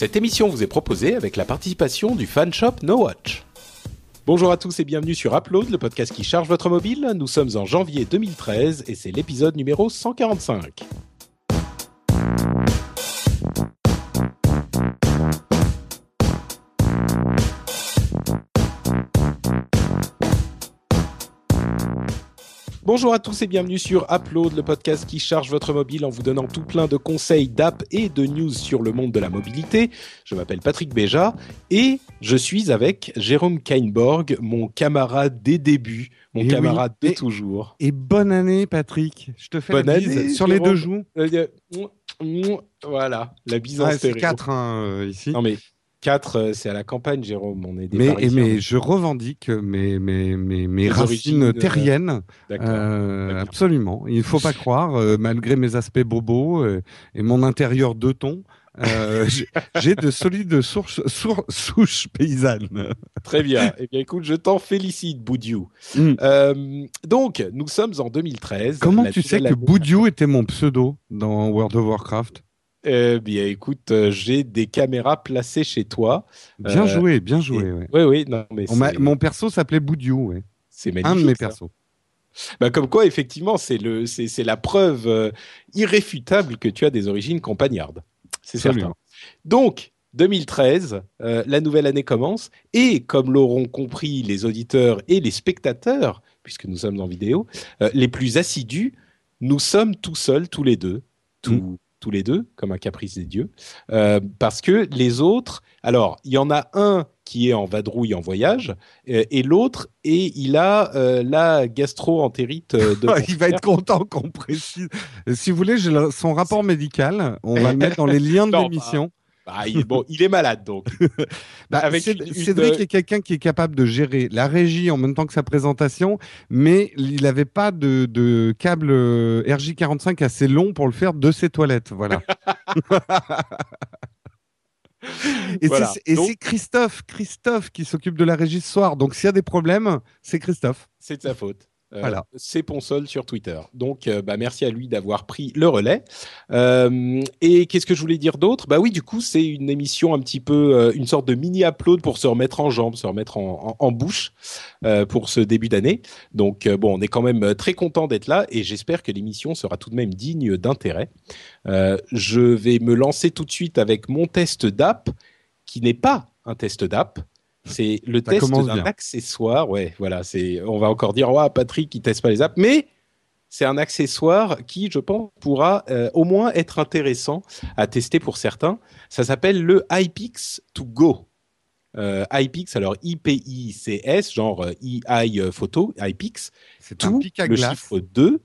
Cette émission vous est proposée avec la participation du fan shop No Watch. Bonjour à tous et bienvenue sur Upload, le podcast qui charge votre mobile. Nous sommes en janvier 2013 et c'est l'épisode numéro 145. Bonjour à tous et bienvenue sur Upload, le podcast qui charge votre mobile en vous donnant tout plein de conseils d'app et de news sur le monde de la mobilité. Je m'appelle Patrick Béja et je suis avec Jérôme Kainborg, mon camarade des débuts, mon Et camarade oui, de et- toujours. Et bonne année, Patrick. Je te fais Bonne la bise année, sur les deux joues. Euh, euh, Voilà, la bise en Ah, c'est stéréo. 4 hein, ici. Non mais 4, c'est à la campagne, Jérôme. On est des mais, et- mais je revendique mes, mes, mes, mes Les racines euh, terriennes. Euh, absolument. Il ne faut pas croire, euh, malgré mes aspects bobos euh, et mon intérieur tons, euh, j'ai- de solides sources, sour- souches paysannes. Très bien. Eh bien, écoute, je t'en félicite, Boudiou. Mm. Euh, donc, nous sommes en 2013. Comment tu sais que Boudiou était mon pseudo dans World of Warcraft? Eh bien, écoute, euh, j'ai des caméras placées chez toi. Bien Euh, joué, bien joué. ouais. Oui, oui, non, mais On m'a- c'est Mon perso s'appelait Boudiou, ouais. c'est un magnifique. de mes ça. persos. Bah, comme quoi, effectivement, c'est le, la preuve euh, irréfutable que tu as des origines campagnardes. C'est certain. Donc, 2013, euh, la nouvelle année commence, et comme l'auront compris les auditeurs et les spectateurs, puisque nous sommes en vidéo, les plus assidus, nous sommes tout seuls, tous les deux, tout- Mm. Tous les deux, comme un caprice des dieux, euh, parce que les autres, alors, il y en a un qui est en vadrouille en voyage, euh, et l'autre, et il a euh, la gastro-entérite de... il va être content qu'on précise. Si vous voulez, j'ai son rapport médical. On va le mettre dans les liens de Non, l'émission. Ah, il, bon, il est malade, donc. Bah, avec Céd- une- Cédric une- est quelqu'un qui est capable de gérer la régie en même temps que sa présentation, mais il n'avait pas de, de câble euh, RJ45 assez long pour le faire de ses toilettes. Voilà. Et Voilà. c'est- et Donc- c'est Christophe, Christophe qui s'occupe de la régie ce soir. Donc s'il y a des problèmes, c'est Christophe. C'est de sa faute. Euh, Voilà. C'est Ponsol sur Twitter. Donc, euh, bah, merci à lui d'avoir pris le relais. Euh, et qu'est-ce que je voulais dire d'autre? Bah oui, du coup, c'est une émission un petit peu, une sorte de mini upload pour se remettre en jambes, se remettre en, en- en bouche pour ce début d'année. Donc, bon, on est quand même très content d'être là et j'espère que l'émission sera tout de même digne d'intérêt. Euh, je vais me lancer tout de suite avec mon test d'app, qui n'est pas un test d'app. C'est le Ça test d'un accessoire. Ouais, voilà, c'est. On va encore dire, ouais, Patrick, il teste pas les apps, mais c'est un accessoire qui, je pense, pourra euh, au moins être intéressant à tester pour certains. Ça s'appelle le iPix to go. Euh, iPix, alors I-P-I-C-S, genre euh, I photo, iPix, C'est un pic à le glace. chiffre 2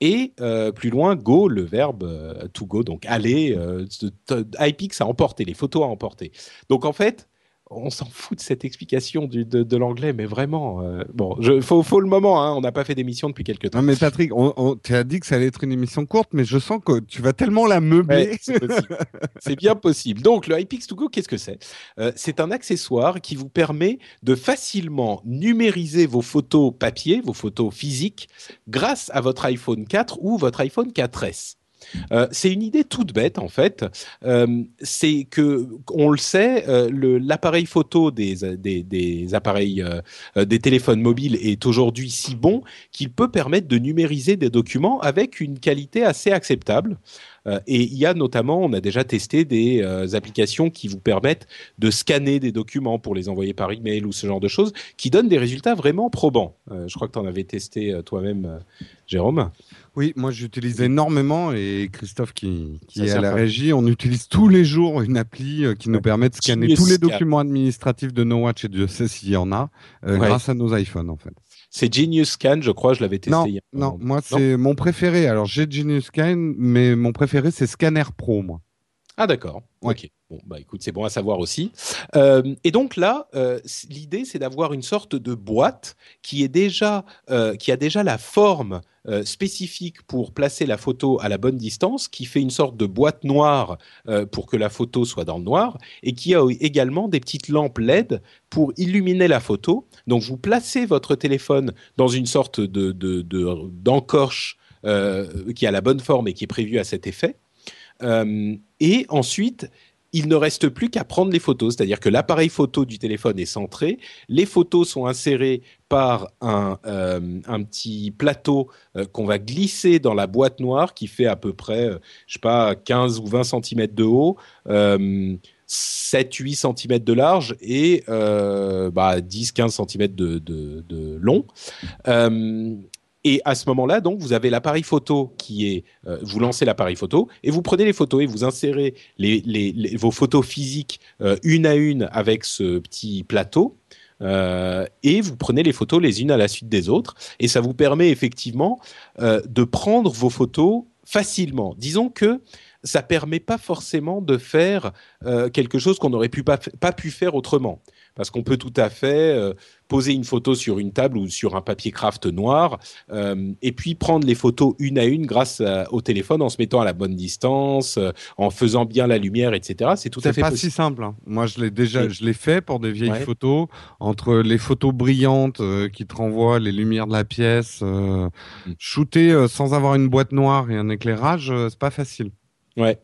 et euh, plus loin go le verbe euh, to go donc aller euh, iPix a emporté les photos à emporter donc en fait on s'en fout de cette explication du- de, de l'anglais mais vraiment euh, bon je, faut, faut le moment hein, on n'a pas fait d'émission depuis quelques temps Non mais Patrick, on, on- tu as dit que ça allait être une émission courte, mais je sens que tu vas tellement la meubler. Ouais, c'est bien possible. Donc, le iPix to go, qu'est-ce que c'est? Euh, C'est un accessoire qui vous permet de facilement numériser vos photos papier, vos photos physiques, grâce à votre iPhone 4 ou votre iPhone 4S. Euh, c'est une idée toute bête en fait. Euh, c'est que, on le sait, euh, l'appareil photo des, des, appareils, des téléphones mobiles est aujourd'hui si bon qu'il peut permettre de numériser des documents avec une qualité assez acceptable. Et il y a notamment, on a déjà testé des applications qui vous permettent de scanner des documents pour les envoyer par email ou ce genre de choses, qui donnent des résultats vraiment probants. Je crois que tu en avais testé toi-même, Jérôme. Oui, moi j'utilise énormément et Christophe qui, qui est à la pas. régie, on utilise tous les jours une appli euh, qui nous permet de scanner Genius tous les documents administratifs de No Watch et Dieu sait s'il y en a euh, Ouais. grâce à nos iPhones en fait. C'est Genius Scan, je crois, je l'avais testé Non, un non, moi c'est mon préféré. Alors j'ai Genius Scan, mais mon préféré c'est Scanner Pro moi. Ah d'accord. Ouais. Ok. Bah écoute, c'est bon à savoir aussi. Euh, et donc là, euh, l'idée c'est d'avoir une sorte de boîte qui est déjà, euh, qui a déjà la forme spécifique pour placer la photo à la bonne distance, qui fait une sorte de boîte noire pour que la photo soit dans le noir, et qui a également des petites lampes LED pour illuminer la photo. Donc vous placez votre téléphone dans une sorte de de- de- d'encorche qui a la bonne forme et qui est prévue à cet effet. Et ensuite, il ne reste plus qu'à prendre les photos, c'est-à-dire que l'appareil photo du téléphone est centré, les photos sont insérées par un, euh, petit plateau euh, qu'on va glisser dans la boîte noire qui fait à peu près, euh, pas, 15 ou 20 cm de haut, 7-8 cm de large et bah, 10-15 cm de, de, de long. Et à ce moment-là, donc, vous avez l'appareil photo qui est, euh, vous lancez l'appareil photo et vous prenez les photos et vous insérez les, les, vos photos physiques euh, une à une avec ce petit plateau. Euh, et vous prenez les photos les unes à la suite des autres et ça vous permet effectivement euh, de prendre vos photos facilement. Disons que ça permet pas forcément de faire euh, quelque chose qu'on n'aurait pu pas, pas pu faire autrement parce qu'on peut tout à fait euh, poser une photo sur une table ou sur un papier craft noir euh, et puis prendre les photos une à une grâce au téléphone en se mettant à la bonne distance, en faisant bien la lumière, etc. C'est tout à fait pas si simple. Hein. Moi, je l'ai déjà, je l'ai fait pour des vieilles photos entre les photos brillantes qui te renvoient les lumières de la pièce, mm. shooter sans avoir une boîte noire et un éclairage, c'est pas facile. Ouais.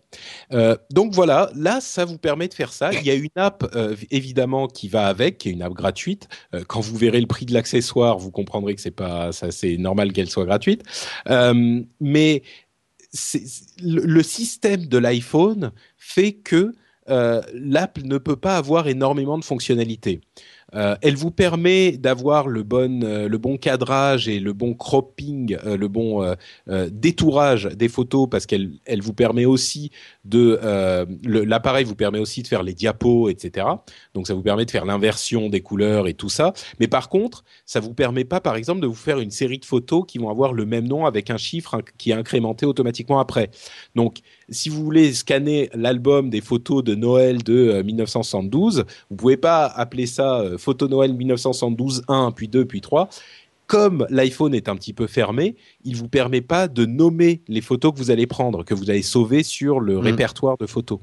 Euh, donc voilà, là, ça vous permet de faire ça. Il y a une app euh, évidemment qui va avec, qui est une app gratuite. Euh, quand vous verrez le prix de l'accessoire, vous comprendrez que c'est pas ça, c'est normal qu'elle soit gratuite. Mais le, le système de l'iPhone fait que l'app ne peut pas avoir énormément de fonctionnalités. Euh, elle vous permet d'avoir le bon euh, le bon cadrage et le bon cropping, euh, le bon détourage des photos parce qu'elle elle vous permet aussi de l'appareil vous permet aussi de faire les diapos, etc. Donc ça vous permet de faire l'inversion des couleurs et tout ça. Mais par contre, ça vous permet pas, par exemple, de vous faire une série de photos qui vont avoir le même nom avec un chiffre qui est incrémenté automatiquement après. Donc si vous voulez scanner l'album des photos de Noël de 1972, vous pouvez pas appeler ça photo Noël 1972 1, puis 2, puis 3, comme l'iPhone est un petit peu fermé, il vous permet pas de nommer les photos que vous allez prendre, que vous allez sauver sur le mm. répertoire de photos.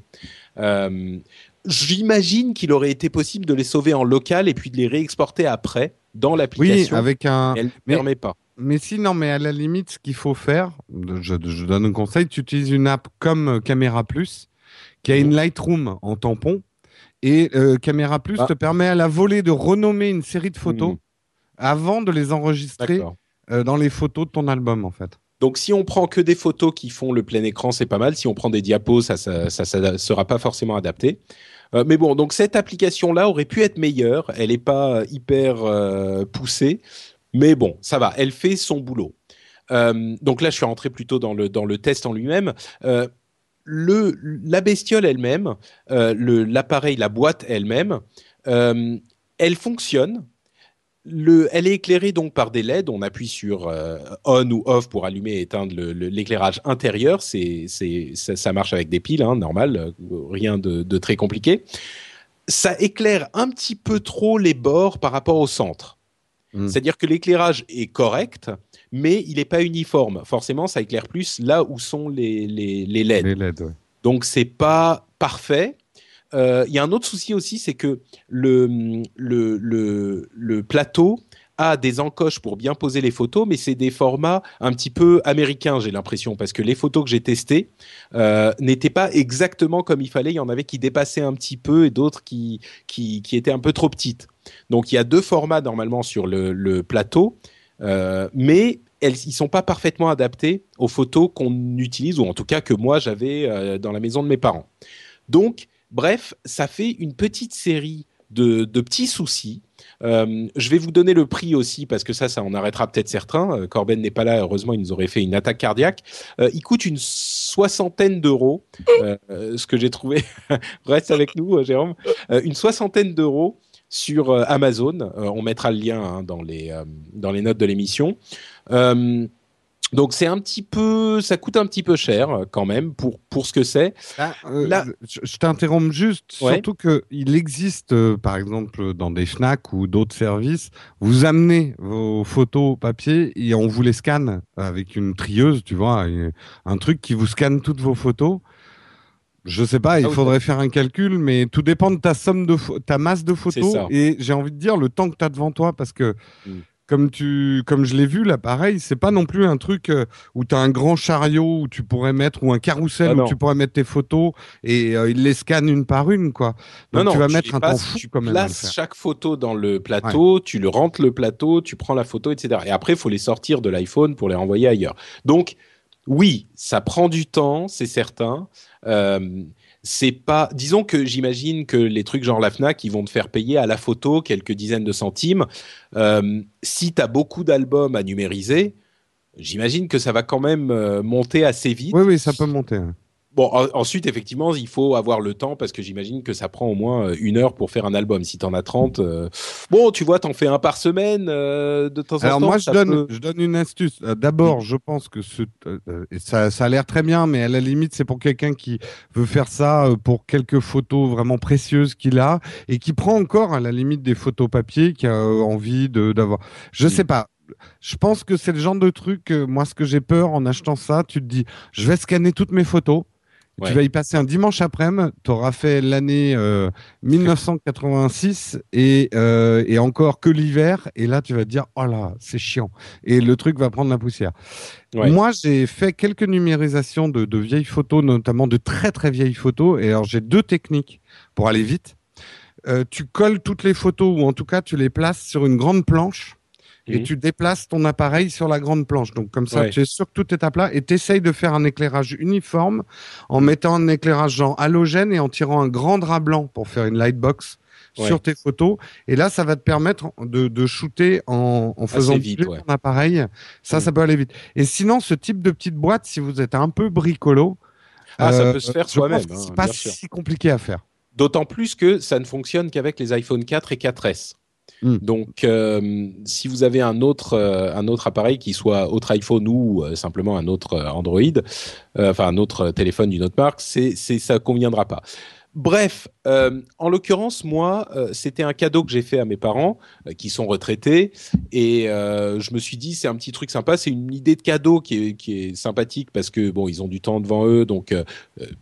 Euh, j'imagine qu'il aurait été possible de les sauver en local et puis de les réexporter après dans l'application. Oui, avec un. Elle ne permet pas. Mais si, non, mais à la limite, ce qu'il faut faire, je, je, donne un conseil, tu utilises une app comme Camera Plus, qui a une Lightroom en tampon, et euh, Caméra Plus ah. te permet à la volée de renommer une série de photos hmm. avant de les enregistrer euh, dans les photos de ton album, en fait. Donc, si on prend que des photos qui font le plein écran, c'est pas mal. Si on prend des diapos, ça, ça, ça, sera pas forcément adapté. Euh, mais bon, donc cette application-là aurait pu être meilleure. Elle n'est pas hyper poussée, mais bon, ça va. Elle fait son boulot. donc là, je suis rentré plutôt dans le dans le test en lui-même le, la bestiole elle-même, euh, l'appareil, la boîte elle-même, euh, elle fonctionne. Le, elle est éclairée donc par des LED. On appuie sur euh, on ou off pour allumer et éteindre l'éclairage intérieur. Ça, marche avec des piles, hein, normal, rien de, très compliqué. Ça éclaire un petit peu trop les bords par rapport au centre. Hmm. C'est-à-dire que l'éclairage est correct, mais il n'est pas uniforme. Forcément, ça éclaire plus là où sont les, les, les LED. Les LED ouais. Donc, c'est pas parfait. Euh, il y a un autre souci aussi, c'est que le, le, le, le, plateau a des encoches pour bien poser les photos, mais c'est des formats un petit peu américains, j'ai l'impression, parce que les photos que j'ai testées euh, n'étaient pas exactement comme il fallait. Il y en avait qui dépassaient un petit peu et d'autres qui, qui, qui, étaient un peu trop petites. Donc il y a deux formats normalement sur le, plateau. Euh, mais elles, ils sont pas parfaitement adaptés aux photos qu'on utilise ou en tout cas que moi j'avais euh, dans la maison de mes parents. Donc, bref, ça fait une petite série de, petits soucis. Euh, je vais vous donner le prix aussi parce que ça, ça en arrêtera peut-être certains. Corben n'est pas là, heureusement, il nous aurait fait une attaque cardiaque. Il coûte une soixantaine d'euros, ce que j'ai trouvé. Reste avec nous, Jérôme. une soixantaine d'euros sur euh, Amazon. Euh, on mettra le lien hein, dans, les, euh, dans les notes de l'émission. Donc c'est un petit peu, ça coûte un petit peu cher quand même pour pour ce que c'est. Ah, Là, je, t'interromps juste, surtout que il existe, par exemple, dans des Fnac ou d'autres services, vous amenez vos photos papier et on vous les scanne avec une trieuse, tu vois, un truc qui vous scanne toutes vos photos je sais pas, il ah faudrait faire un calcul, mais tout dépend de ta somme de ta masse de photos. Et j'ai envie de dire le temps que tu as devant toi, parce que mm. comme tu, comme je l'ai vu là, pareil, c'est pas non plus un truc euh, où tu as un grand chariot où tu pourrais mettre ou un carrousel ah où tu pourrais mettre tes photos et euh, il les scanne une par une, quoi. Donc non, tu vas mettre un temps fou tu places chaque photo dans le plateau, tu le rentres le plateau, tu prends la photo, etc. Et après, il faut les sortir de l'iPhone pour les renvoyer ailleurs. Donc, oui, ça prend du temps, c'est certain. Euh, c'est pas, disons que j'imagine que les trucs genre la Fnac, ils vont te faire payer à la photo quelques dizaines de centimes. Euh, si tu as beaucoup d'albums à numériser, j'imagine que ça va quand même euh, monter assez vite. Oui, oui, ça peut monter. Bon, ensuite, effectivement, il faut avoir le temps parce que j'imagine que ça prend au moins euh, une heure pour faire un album. Si tu en as 30, euh, bon, tu vois, t'en fais un par semaine euh, de temps en temps. Alors moi, je donne, je donne une astuce. D'abord, je pense que ce, ça, ça a l'air très bien, mais à la limite, c'est pour quelqu'un qui veut faire ça pour quelques photos vraiment précieuses qu'il a et qui prend encore à la limite des photos papier, qui a envie d'avoir. Je mm. sais pas je pense que c'est le genre de truc, moi, ce que j'ai peur en achetant ça, tu te dis, je vais scanner toutes mes photos. Tu vas y passer un dimanche après-midi, tu auras fait l'année 1986 euh, et, euh, et encore que l'hiver, et là tu vas te dire, oh là, c'est chiant. Et le truc va prendre la poussière. Moi, j'ai fait quelques numérisations de, de, vieilles photos, notamment de très très vieilles photos, et alors j'ai deux techniques pour aller vite. Euh, tu colles toutes les photos, ou en tout cas tu les places sur une grande planche et tu déplaces ton appareil sur la grande planche. Donc comme ça, tu es sûr que tout est à plat et tu essayes de faire un éclairage uniforme en mettant un éclairage genre halogène et en tirant un grand drap blanc pour faire une lightbox sur tes photos. Et là, ça va te permettre de, de shooter en, en faisant vite ton appareil. Ça, ça peut aller vite. Et sinon, ce type de petite boîte, si vous êtes un peu bricolo, ah, ça peut se faire soi-même. Hein, c'est pas si compliqué à faire. D'autant plus que ça ne fonctionne qu'avec les iPhone 4 et 4S. Hmm. Donc, euh, si vous avez un autre, euh, un autre appareil qui soit autre iPhone ou euh, simplement un autre Android, enfin un autre téléphone d'une autre marque, c'est, c'est ça conviendra pas. Bref, euh, en l'occurrence, moi, euh, c'était un cadeau que j'ai fait à mes parents euh, qui sont retraités et je me suis dit c'est un petit truc sympa, c'est une idée de cadeau qui est, qui est sympathique parce que bon, ils ont du temps devant eux, donc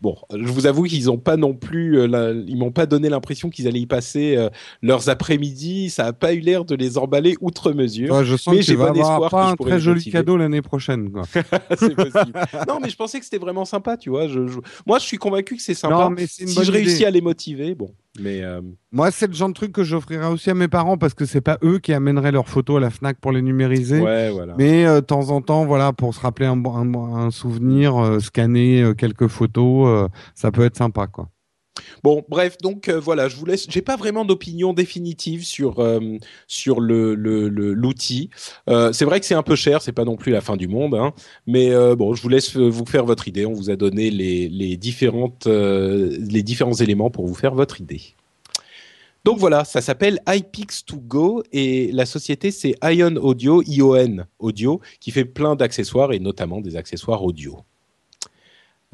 bon, je vous avoue qu'ils n'ont pas non plus, ils m'ont pas donné l'impression qu'ils allaient y passer leurs après-midi. Ça a pas eu l'air de les emballer outre mesure. je sens mais j'ai bon espoir pas un très joli cadeau l'année prochaine. c'est possible. non, mais je pensais que c'était vraiment sympa, tu vois. Je, moi, je suis convaincu que c'est sympa. mais si je réussis à les motiver, bon. Mais euh, moi, c'est le genre de truc que j'offrirais aussi à mes parents parce que c'est pas eux qui amèneraient leurs photos à la Fnac pour les numériser. Ouais, voilà. Mais euh, de temps en temps, voilà, pour se rappeler un, un, souvenir, euh, scanner quelques photos, ça peut être sympa, quoi. Bon, bref, donc euh, voilà, je vous laisse. J'ai pas vraiment d'opinion définitive sur euh, sur le l'outil. Euh, c'est vrai que c'est un peu cher, c'est pas non plus la fin du monde, hein, mais bon, je vous laisse vous faire votre idée. On vous a donné les les différentes les différents éléments pour vous faire votre idée. Donc voilà, ça s'appelle iPix2Go et la société c'est Ion Audio, ION Audio, qui fait plein d'accessoires et notamment des accessoires audio.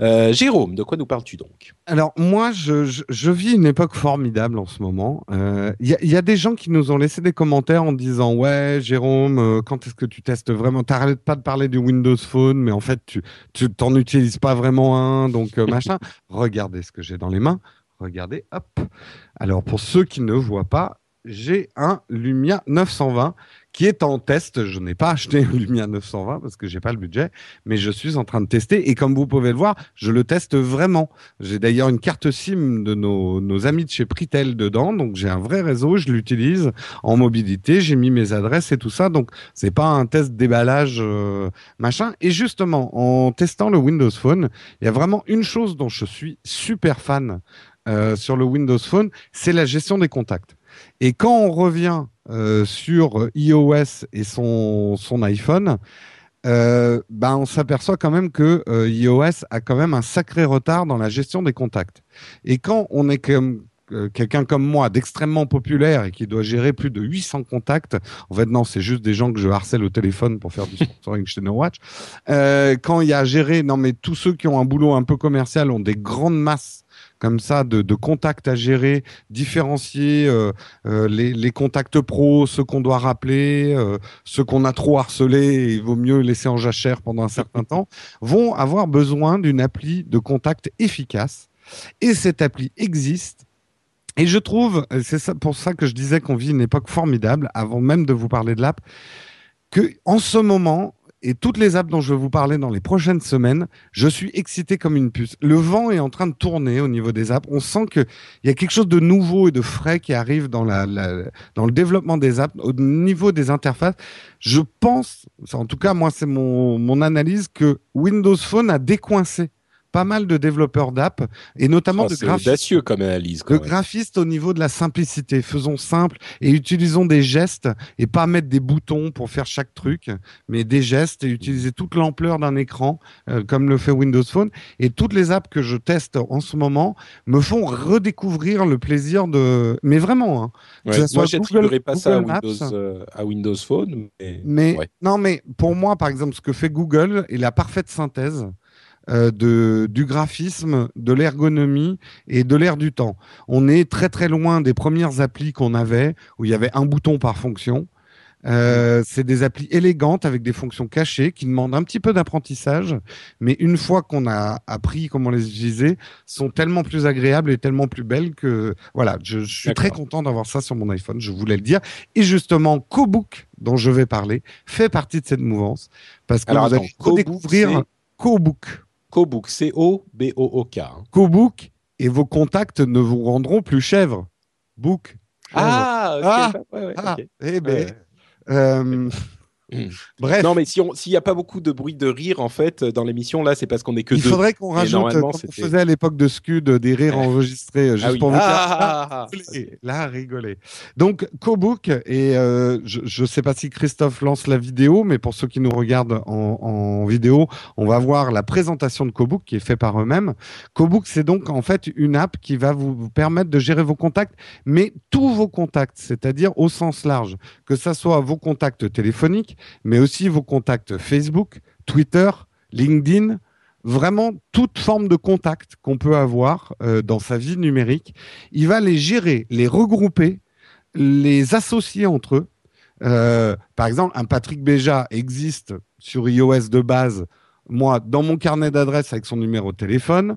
Euh, Jérôme, de quoi nous parles-tu donc? Alors moi, je, vis une époque formidable en ce moment. Il euh, y, a des gens qui nous ont laissé des commentaires en disant ouais, Jérôme, euh, quand est-ce que tu testes vraiment? T'arrêtes pas de parler du Windows Phone, mais en fait tu tu t'en utilises pas vraiment un, donc machin. Regardez ce que j'ai dans les mains. Regardez, hop. Alors pour ceux qui ne voient pas, j'ai un Lumia 920 qui est en test. Je n'ai pas acheté un Lumia 920 parce que j'ai pas le budget, mais je suis en train de tester et comme vous pouvez le voir, je le teste vraiment. J'ai d'ailleurs une carte SIM de nos, nos amis de chez Pritel dedans, donc j'ai un vrai réseau, je l'utilise en mobilité, j'ai mis mes adresses et tout ça, donc c'est pas un test déballage euh, machin. Et justement, en testant le Windows Phone, il y a vraiment une chose dont je suis super fan euh, sur le Windows Phone, c'est la gestion des contacts. Et quand on revient euh, sur iOS et son, iPhone, euh, ben on s'aperçoit quand même que euh, iOS a quand même un sacré retard dans la gestion des contacts. Et quand on est comme quelqu'un comme moi d'extrêmement populaire et qui doit gérer plus de 800 contacts, en fait non, c'est juste des gens que je harcèle au téléphone pour faire du sponsoring chez No Watch. quand il y a à gérer, non mais tous ceux qui ont un boulot un peu commercial ont des grandes masses comme ça de, contacts à gérer, différencier euh, euh, les, les, contacts pros, ceux qu'on doit rappeler, euh, ceux qu'on a trop harcelés, il vaut mieux laisser en jachère pendant un certain temps, vont avoir besoin d'une appli de contact efficace. Et cette appli existe Et je trouve, c'est pour ça que je disais qu'on vit une époque formidable, avant même de vous parler de l'app, que en ce moment, et toutes les apps dont je vais vous parler dans les prochaines semaines, je suis excité comme une puce. Le vent est en train de tourner au niveau des apps. On sent qu'il y a quelque chose de nouveau et de frais qui arrive dans, la, dans le développement des apps, au niveau des interfaces. Je pense, en tout cas moi c'est mon, mon analyse, que Windows Phone a décoincé pas mal de développeurs d'app et notamment de graphistes. comme analyse. de graphistes au niveau de la simplicité. Faisons simple et utilisons des gestes et pas mettre des boutons pour faire chaque truc, mais des gestes et utiliser toute l'ampleur d'un écran euh, comme le fait Windows Phone. Et toutes les apps que je teste en ce moment me font redécouvrir le plaisir de. Mais vraiment. Hein, moi, je pas ça à Windows, euh, à Windows, Phone. Mais, non, mais pour moi, par exemple, ce que fait Google est la parfaite synthèse de, du graphisme, de l'ergonomie et de l'air du temps. On est très très loin des premières applis qu'on avait où il y avait un bouton par fonction. Euh, c'est des applis élégantes avec des fonctions cachées qui demandent un petit peu d'apprentissage, mais une fois qu'on a appris comment les utiliser, sont tellement plus agréables et tellement plus belles que voilà, je, suis très content d'avoir ça sur mon iPhone. Je voulais le dire. Et justement, Cobook dont je vais parler fait partie de cette mouvance parce que vous allez redécouvrir Cobook. Cobook, C-O-B-O-O-K. Hein. Cobook, et vos contacts ne vous rendront plus chèvre. Book. Ah, ah, ouais, ouais, ah, eh ben, euh, Bref. Non, mais s'il n'y a pas beaucoup de bruit de rire, en fait, dans l'émission, là, c'est parce qu'on est que Il deux. Il faudrait qu'on rajoute, comme on faisait à l'époque de Scud, des rires enregistrés, euh, juste ah pour vous ah, là, rigoler. Donc, Cobook, et euh, je ne sais pas si Christophe lance la vidéo, mais pour ceux qui nous regardent en, en vidéo, on va voir la présentation de Cobook qui est fait par eux-mêmes. Cobook, c'est donc en fait une app qui va vous, vous permettre de gérer vos contacts, mais tous vos contacts, c'est-à-dire au sens large, que ce soit vos contacts téléphoniques, mais aussi vos contacts Facebook, Twitter, LinkedIn, vraiment toute forme de contact qu'on peut avoir euh, dans sa vie numérique. Il va les gérer, les regrouper, les associer entre eux. Euh, par exemple, un Patrick Béja existe sur iOS de base, moi, dans mon carnet d'adresse avec son numéro de téléphone.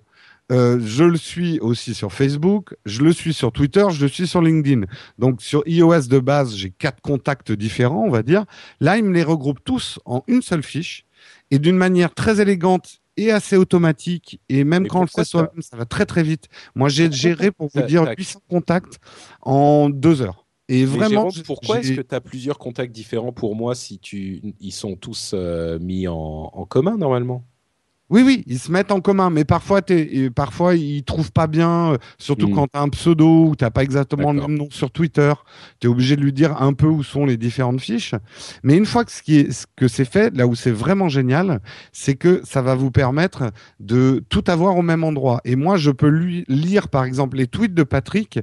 Euh, je le suis aussi sur Facebook, je le suis sur Twitter, je le suis sur LinkedIn. Donc sur iOS de base, j'ai quatre contacts différents, on va dire. Là, il me les regroupe tous en une seule fiche et d'une manière très élégante et assez automatique. Et même quand on le fait soi-même, ça va très très vite. Moi, j'ai géré, pour vous dire, 800 contacts en deux heures. Et vraiment, pourquoi est-ce que tu as plusieurs contacts différents pour moi si tu ils sont tous euh, mis en commun normalement? Oui, oui, ils se mettent en commun, mais parfois, es, parfois ils trouvent pas bien, euh, surtout hmm. quand tu as un pseudo ou tu pas exactement le même nom sur Twitter. Tu es obligé de lui dire un peu où sont les différentes fiches. Mais une fois que, ce qui est, que c'est fait, là où c'est vraiment génial, c'est que ça va vous permettre de tout avoir au même endroit. Et moi, je peux lui lire, par exemple, les tweets de Patrick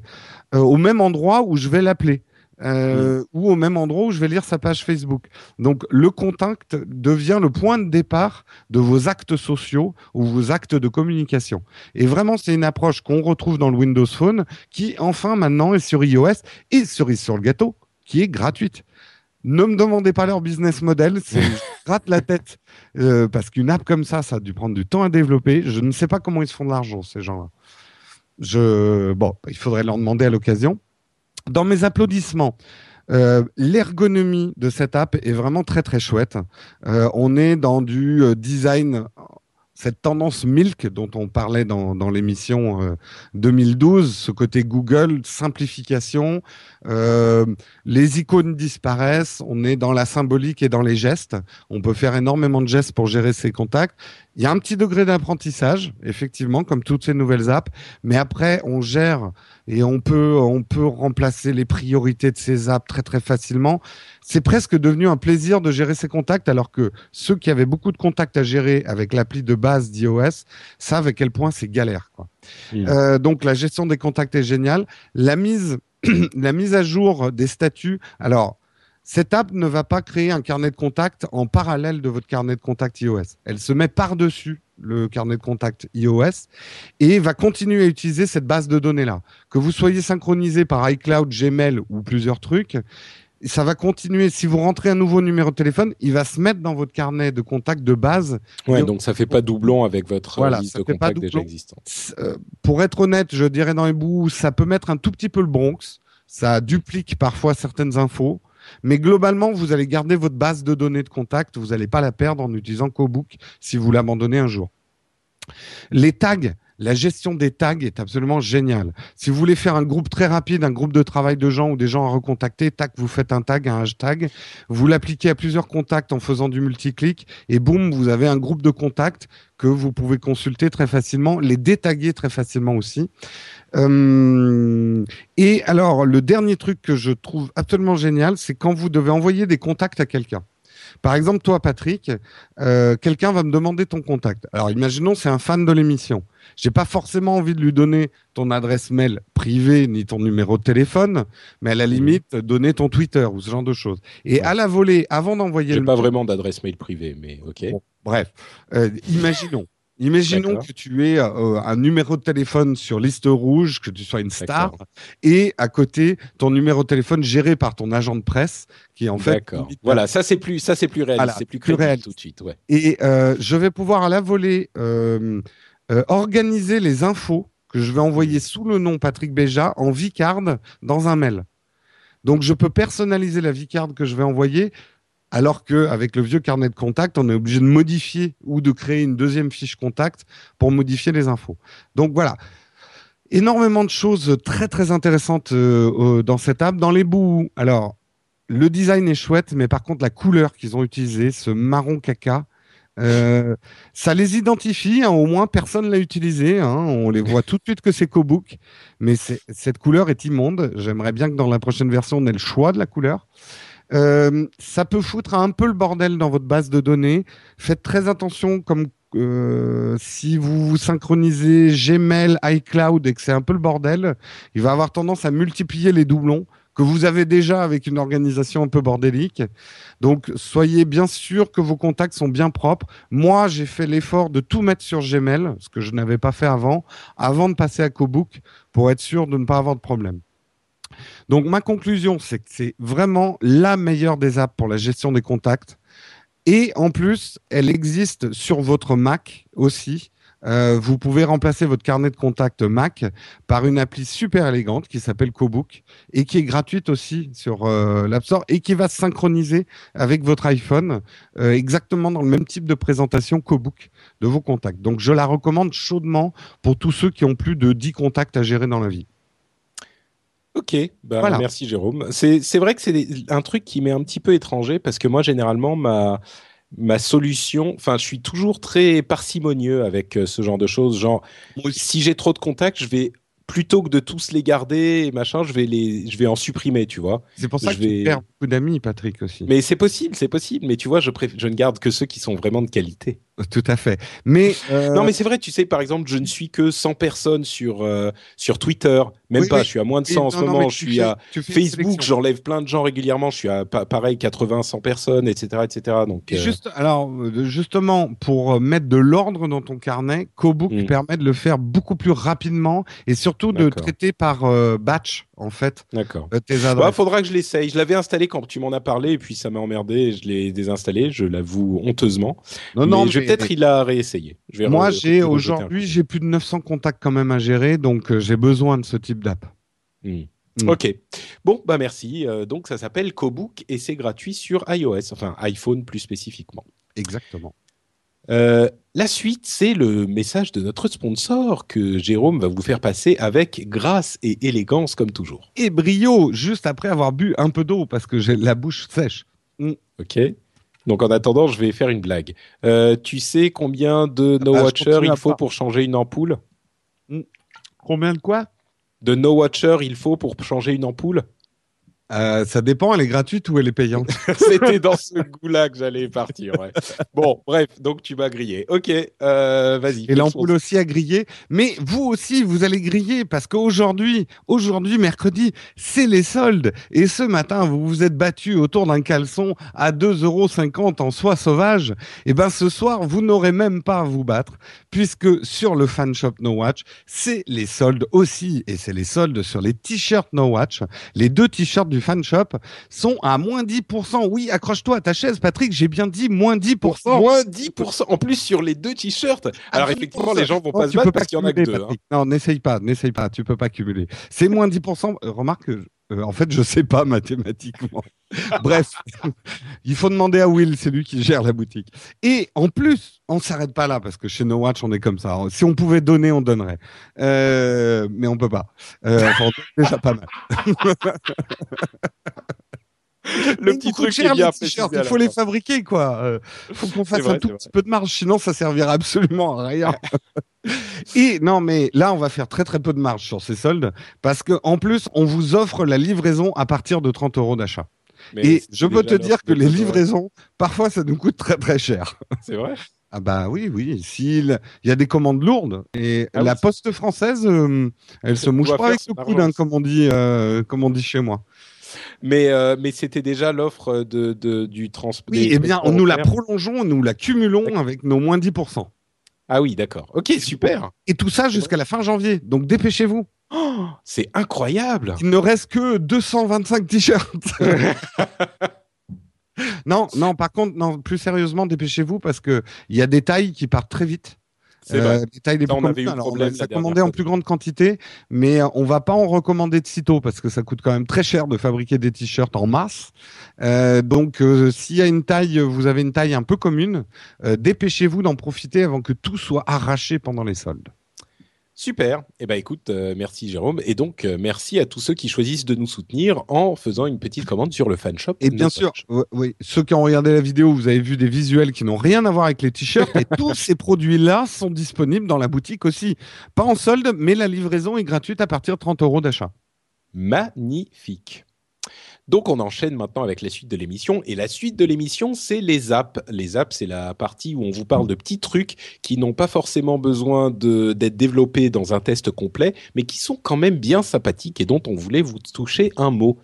euh, au même endroit où je vais l'appeler. Euh, ou au même endroit où je vais lire sa page Facebook. Donc le contact devient le point de départ de vos actes sociaux ou vos actes de communication. Et vraiment, c'est une approche qu'on retrouve dans le Windows Phone qui enfin maintenant est sur iOS et cerise sur le gâteau, qui est gratuite. Ne me demandez pas leur business model, c'est rate la tête euh, parce qu'une app comme ça, ça a dû prendre du temps à développer. Je ne sais pas comment ils se font de l'argent ces gens-là. Je bon, il faudrait leur demander à l'occasion. Dans mes applaudissements, euh, l'ergonomie de cette app est vraiment très très chouette. Euh, on est dans du euh, design, cette tendance Milk dont on parlait dans, dans l'émission 2012, ce côté Google, simplification, les icônes disparaissent, on est dans la symbolique et dans les gestes. On peut faire énormément de gestes pour gérer ses contacts. Il y a un petit degré d'apprentissage, effectivement, comme toutes ces nouvelles apps, mais après, on gère et on peut, on peut remplacer les priorités de ces apps très très facilement. C'est presque devenu un plaisir de gérer ses contacts, alors que ceux qui avaient beaucoup de contacts à gérer avec l'appli de base d'iOS savent à quel point c'est galère. Quoi. Euh, donc la gestion des contacts est géniale. La mise, la mise à jour des statuts. Alors, cette app ne va pas créer un carnet de contact en parallèle de votre carnet de contact iOS. Elle se met par-dessus le carnet de contact iOS et va continuer à utiliser cette base de données-là. Que vous soyez synchronisé par iCloud, Gmail ou plusieurs trucs, ça va continuer. Si vous rentrez un nouveau numéro de téléphone, il va se mettre dans votre carnet de contact de base. Ouais, donc ça fait pas doublon avec votre voilà, liste de contacts déjà existante. Euh, pour être honnête, je dirais dans les bouts, ça peut mettre un tout petit peu le Bronx. Ça duplique parfois certaines infos. Mais globalement, vous allez garder votre base de données de contact. Vous n'allez pas la perdre en utilisant CoBook si vous l'abandonnez un jour. Les tags, la gestion des tags est absolument géniale. Si vous voulez faire un groupe très rapide, un groupe de travail de gens ou des gens à recontacter, tac, vous faites un tag, un hashtag, vous l'appliquez à plusieurs contacts en faisant du multiclic et boum, vous avez un groupe de contacts que vous pouvez consulter très facilement, les détaguer très facilement aussi. Euh, et alors, le dernier truc que je trouve absolument génial, c'est quand vous devez envoyer des contacts à quelqu'un. Par exemple, toi, Patrick, euh, quelqu'un va me demander ton contact. Alors, imaginons, c'est un fan de l'émission. J'ai pas forcément envie de lui donner ton adresse mail privée ni ton numéro de téléphone, mais à la mhm. limite, donner ton Twitter ou ce genre de choses. Et à la volée, avant d'envoyer. J'ai pas vraiment d'adresse mail privée, mais ok. bref, euh, imaginons. Imaginons que tu aies euh, un numéro de téléphone sur liste rouge, que tu sois une star, et à côté ton numéro de téléphone géré par ton agent de presse, qui est en fait. Voilà, ça c'est plus, ça c'est plus réaliste, c'est plus, plus réaliste tout de suite. Ouais. Et euh, je vais pouvoir à la volée euh, organiser les infos que je vais envoyer sous le nom Patrick Béja en vicard dans un mail. Donc je peux personnaliser la vicard que je vais envoyer alors qu'avec le vieux carnet de contact, on est obligé de modifier ou de créer une deuxième fiche contact pour modifier les infos. Donc voilà, énormément de choses très très intéressantes euh, dans cette app. Dans les bouts, alors le design est chouette, mais par contre la couleur qu'ils ont utilisée, ce marron caca, euh, ça les identifie, hein, au moins personne l'a utilisé. Hein, on les voit tout de suite que c'est Cobook, mais cette couleur est immonde. J'aimerais bien que dans la prochaine version on ait le choix de la couleur. Euh, ça peut foutre un peu le bordel dans votre base de données. Faites très attention comme euh, si vous vous synchronisez Gmail, iCloud et que c'est un peu le bordel, il va avoir tendance à multiplier les doublons que vous avez déjà avec une organisation un peu bordélique. Donc, soyez bien sûr que vos contacts sont bien propres. Moi, j'ai fait l'effort de tout mettre sur Gmail, ce que je n'avais pas fait avant, avant de passer à CoBook, pour être sûr de ne pas avoir de problème. Donc ma conclusion, c'est que c'est vraiment la meilleure des apps pour la gestion des contacts. Et en plus, elle existe sur votre Mac aussi. Euh, vous pouvez remplacer votre carnet de contacts Mac par une appli super élégante qui s'appelle CoBook et qui est gratuite aussi sur euh, l'App Store et qui va se synchroniser avec votre iPhone euh, exactement dans le même type de présentation CoBook de vos contacts. Donc je la recommande chaudement pour tous ceux qui ont plus de 10 contacts à gérer dans la vie. Ok, bah, merci Jérôme. C'est vrai que c'est un truc qui m'est un petit peu étranger parce que moi, généralement, ma, ma solution, enfin, je suis toujours très parcimonieux avec euh, ce genre de choses. Genre, si j'ai trop de contacts, je vais plutôt que de tous les garder et machin, je vais les, je vais en supprimer, tu vois. C'est pour ça que vais... tu perds beaucoup d'amis, Patrick aussi. Mais c'est possible, c'est possible. Mais tu vois, je, je ne garde que ceux qui sont vraiment de qualité. Tout à fait. Mais euh, non, mais c'est vrai. Tu sais, par exemple, je ne suis que 100 personnes sur euh, sur Twitter. Même pas. Je suis à moins de 100 en ce moment. je suis à Facebook. J'enlève plein de gens régulièrement. Je suis à pareil 80, 100 personnes, etc., etc. Donc euh, juste alors justement pour mettre de l'ordre dans ton carnet, CoBook hmm. permet de le faire beaucoup plus rapidement et surtout de traiter par batch en fait. D'accord. Il bah, faudra que je l'essaye. Je l'avais installé quand tu m'en as parlé et puis ça m'a emmerdé. Je l'ai désinstallé. Je l'avoue honteusement. Non, non. Je peut-être il a réessayé. Moi, j'ai aujourd'hui, j'ai plus de 900 contacts quand même à gérer, donc euh, j'ai besoin de ce type d'app. Hmm. Hmm. Ok. Bon, bah merci. Euh, donc ça s'appelle CoBook et c'est gratuit sur iOS, enfin iPhone plus spécifiquement. Exactement. Euh, la suite, c'est le message de notre sponsor que Jérôme va vous faire passer avec grâce et élégance comme toujours. Et brio, juste après avoir bu un peu d'eau parce que j'ai la bouche sèche. Hmm. Ok. Donc en attendant, je vais faire une blague. Euh, tu sais combien de No ah, Watcher il faut pour changer une ampoule? Combien de quoi? De No Watcher il faut pour changer une ampoule? Euh, ça dépend, elle est gratuite ou elle est payante? C'était dans ce goût-là que j'allais partir. Ouais. Bon, bref, donc tu vas griller. Ok, euh, vas-y. Et l'ampoule aussi a grillé. Mais vous aussi, vous allez griller parce qu'aujourd'hui, aujourd'hui, mercredi, c'est les soldes. Et ce matin, vous vous êtes battu autour d'un caleçon à 2,50 euros en soie sauvage. Et eh ben ce soir, vous n'aurez même pas à vous battre puisque sur le fan shop No Watch, c'est les soldes aussi. Et c'est les soldes sur les t-shirts No Watch. Les deux t-shirts du fan shop sont à moins 10%. Oui, accroche-toi à ta chaise, Patrick, j'ai bien dit moins 10%. Moins 10%. En plus, sur les deux t-shirts. Alors, effectivement, les gens vont pas se battre parce qu'il y en a que deux. Hein. Non, n'essaye pas, n'essaye pas, tu peux pas cumuler. C'est moins 10%. Euh, remarque, euh, en fait, je sais pas mathématiquement. Bref, il faut demander à Will, c'est lui qui gère la boutique. Et en plus, on s'arrête pas là parce que chez No Watch, on est comme ça. Si on pouvait donner, on donnerait, euh, mais on peut pas. Euh, enfin, on déjà pas mal. le petit truc cher, bien Il faut les fabriquer, quoi. Il euh, faut qu'on fasse un tout petit peu de marge, sinon ça servira absolument à rien. Et non, mais là, on va faire très très peu de marge sur ces soldes parce que en plus, on vous offre la livraison à partir de 30 euros d'achat. Et je peux te dire que les livraisons, parfois, ça nous coûte très très cher. C'est vrai? Ah bah oui, oui. S'il il y a des commandes lourdes et ah la poste française, euh, elle se mouche pas avec le coude, hein, comme on dit, euh, comme on dit chez moi. Mais, euh, mais c'était déjà l'offre de, de, du transport. Oui, eh bien, nous la prolongeons, nous la cumulons avec nos moins 10%. Ah oui, d'accord. Ok, super. Et tout ça jusqu'à la fin janvier. Donc dépêchez-vous. Oh, c'est incroyable. Il ne reste que 225 t-shirts. non, non, par contre, non, plus sérieusement, dépêchez-vous parce qu'il y a des tailles qui partent très vite. C'est vrai. Euh, tailles des on avait eu Alors, problème. On en plus grande quantité, mais euh, on va pas en recommander de sitôt parce que ça coûte quand même très cher de fabriquer des t-shirts en masse. Euh, donc, euh, s'il y a une taille, vous avez une taille un peu commune, dépêchez-vous d'en profiter avant que tout soit arraché pendant les soldes. Super. Eh ben écoute, euh, merci Jérôme. Et donc euh, merci à tous ceux qui choisissent de nous soutenir en faisant une petite commande sur le fan shop. Et bien sûr, oui, ceux qui ont regardé la vidéo, vous avez vu des visuels qui n'ont rien à voir avec les t-shirts. et tous ces produits-là sont disponibles dans la boutique aussi. Pas en solde, mais la livraison est gratuite à partir de 30 euros d'achat. Magnifique. Donc on enchaîne maintenant avec la suite de l'émission. Et la suite de l'émission, c'est les apps. Les apps, c'est la partie où on vous parle de petits trucs qui n'ont pas forcément besoin d'être développés dans un test complet, mais qui sont quand même bien sympathiques et dont on voulait vous toucher un mot.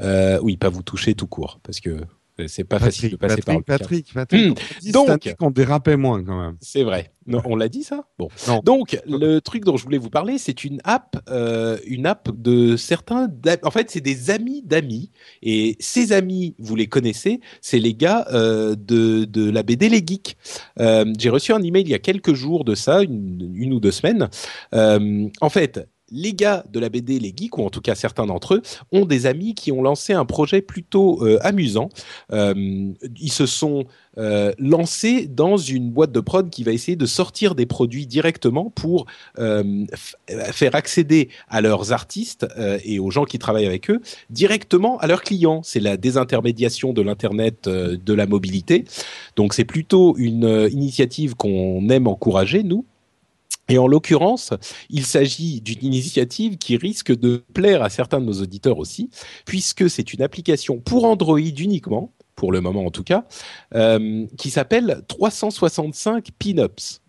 Euh, oui, pas vous toucher tout court, parce que c'est pas facile de passer par le Patrick, Patrick, Patrick. Donc, on dérapait moins quand même. C'est vrai. Non, on l'a dit ça? Bon. Donc, le truc dont je voulais vous parler, c'est une app, euh, une app de certains. En fait, c'est des amis d'amis. Et ces amis, vous les connaissez, c'est les gars euh, de, de la BD Les Geeks. Euh, J'ai reçu un email il y a quelques jours de ça, une, une ou deux semaines. Euh, en fait, les gars de la BD, les geeks, ou en tout cas certains d'entre eux, ont des amis qui ont lancé un projet plutôt euh, amusant. Euh, ils se sont euh, lancés dans une boîte de prod qui va essayer de sortir des produits directement pour faire accéder à leurs artistes et aux gens qui travaillent avec eux directement à leurs clients. C'est la désintermédiation de l'Internet de la mobilité. Donc c'est plutôt une initiative qu'on aime encourager, nous. Et en l'occurrence, il s'agit d'une initiative qui risque de plaire à certains de nos auditeurs aussi, puisque c'est une application pour Android uniquement, pour le moment en tout cas, euh, qui s'appelle 365 Pinups.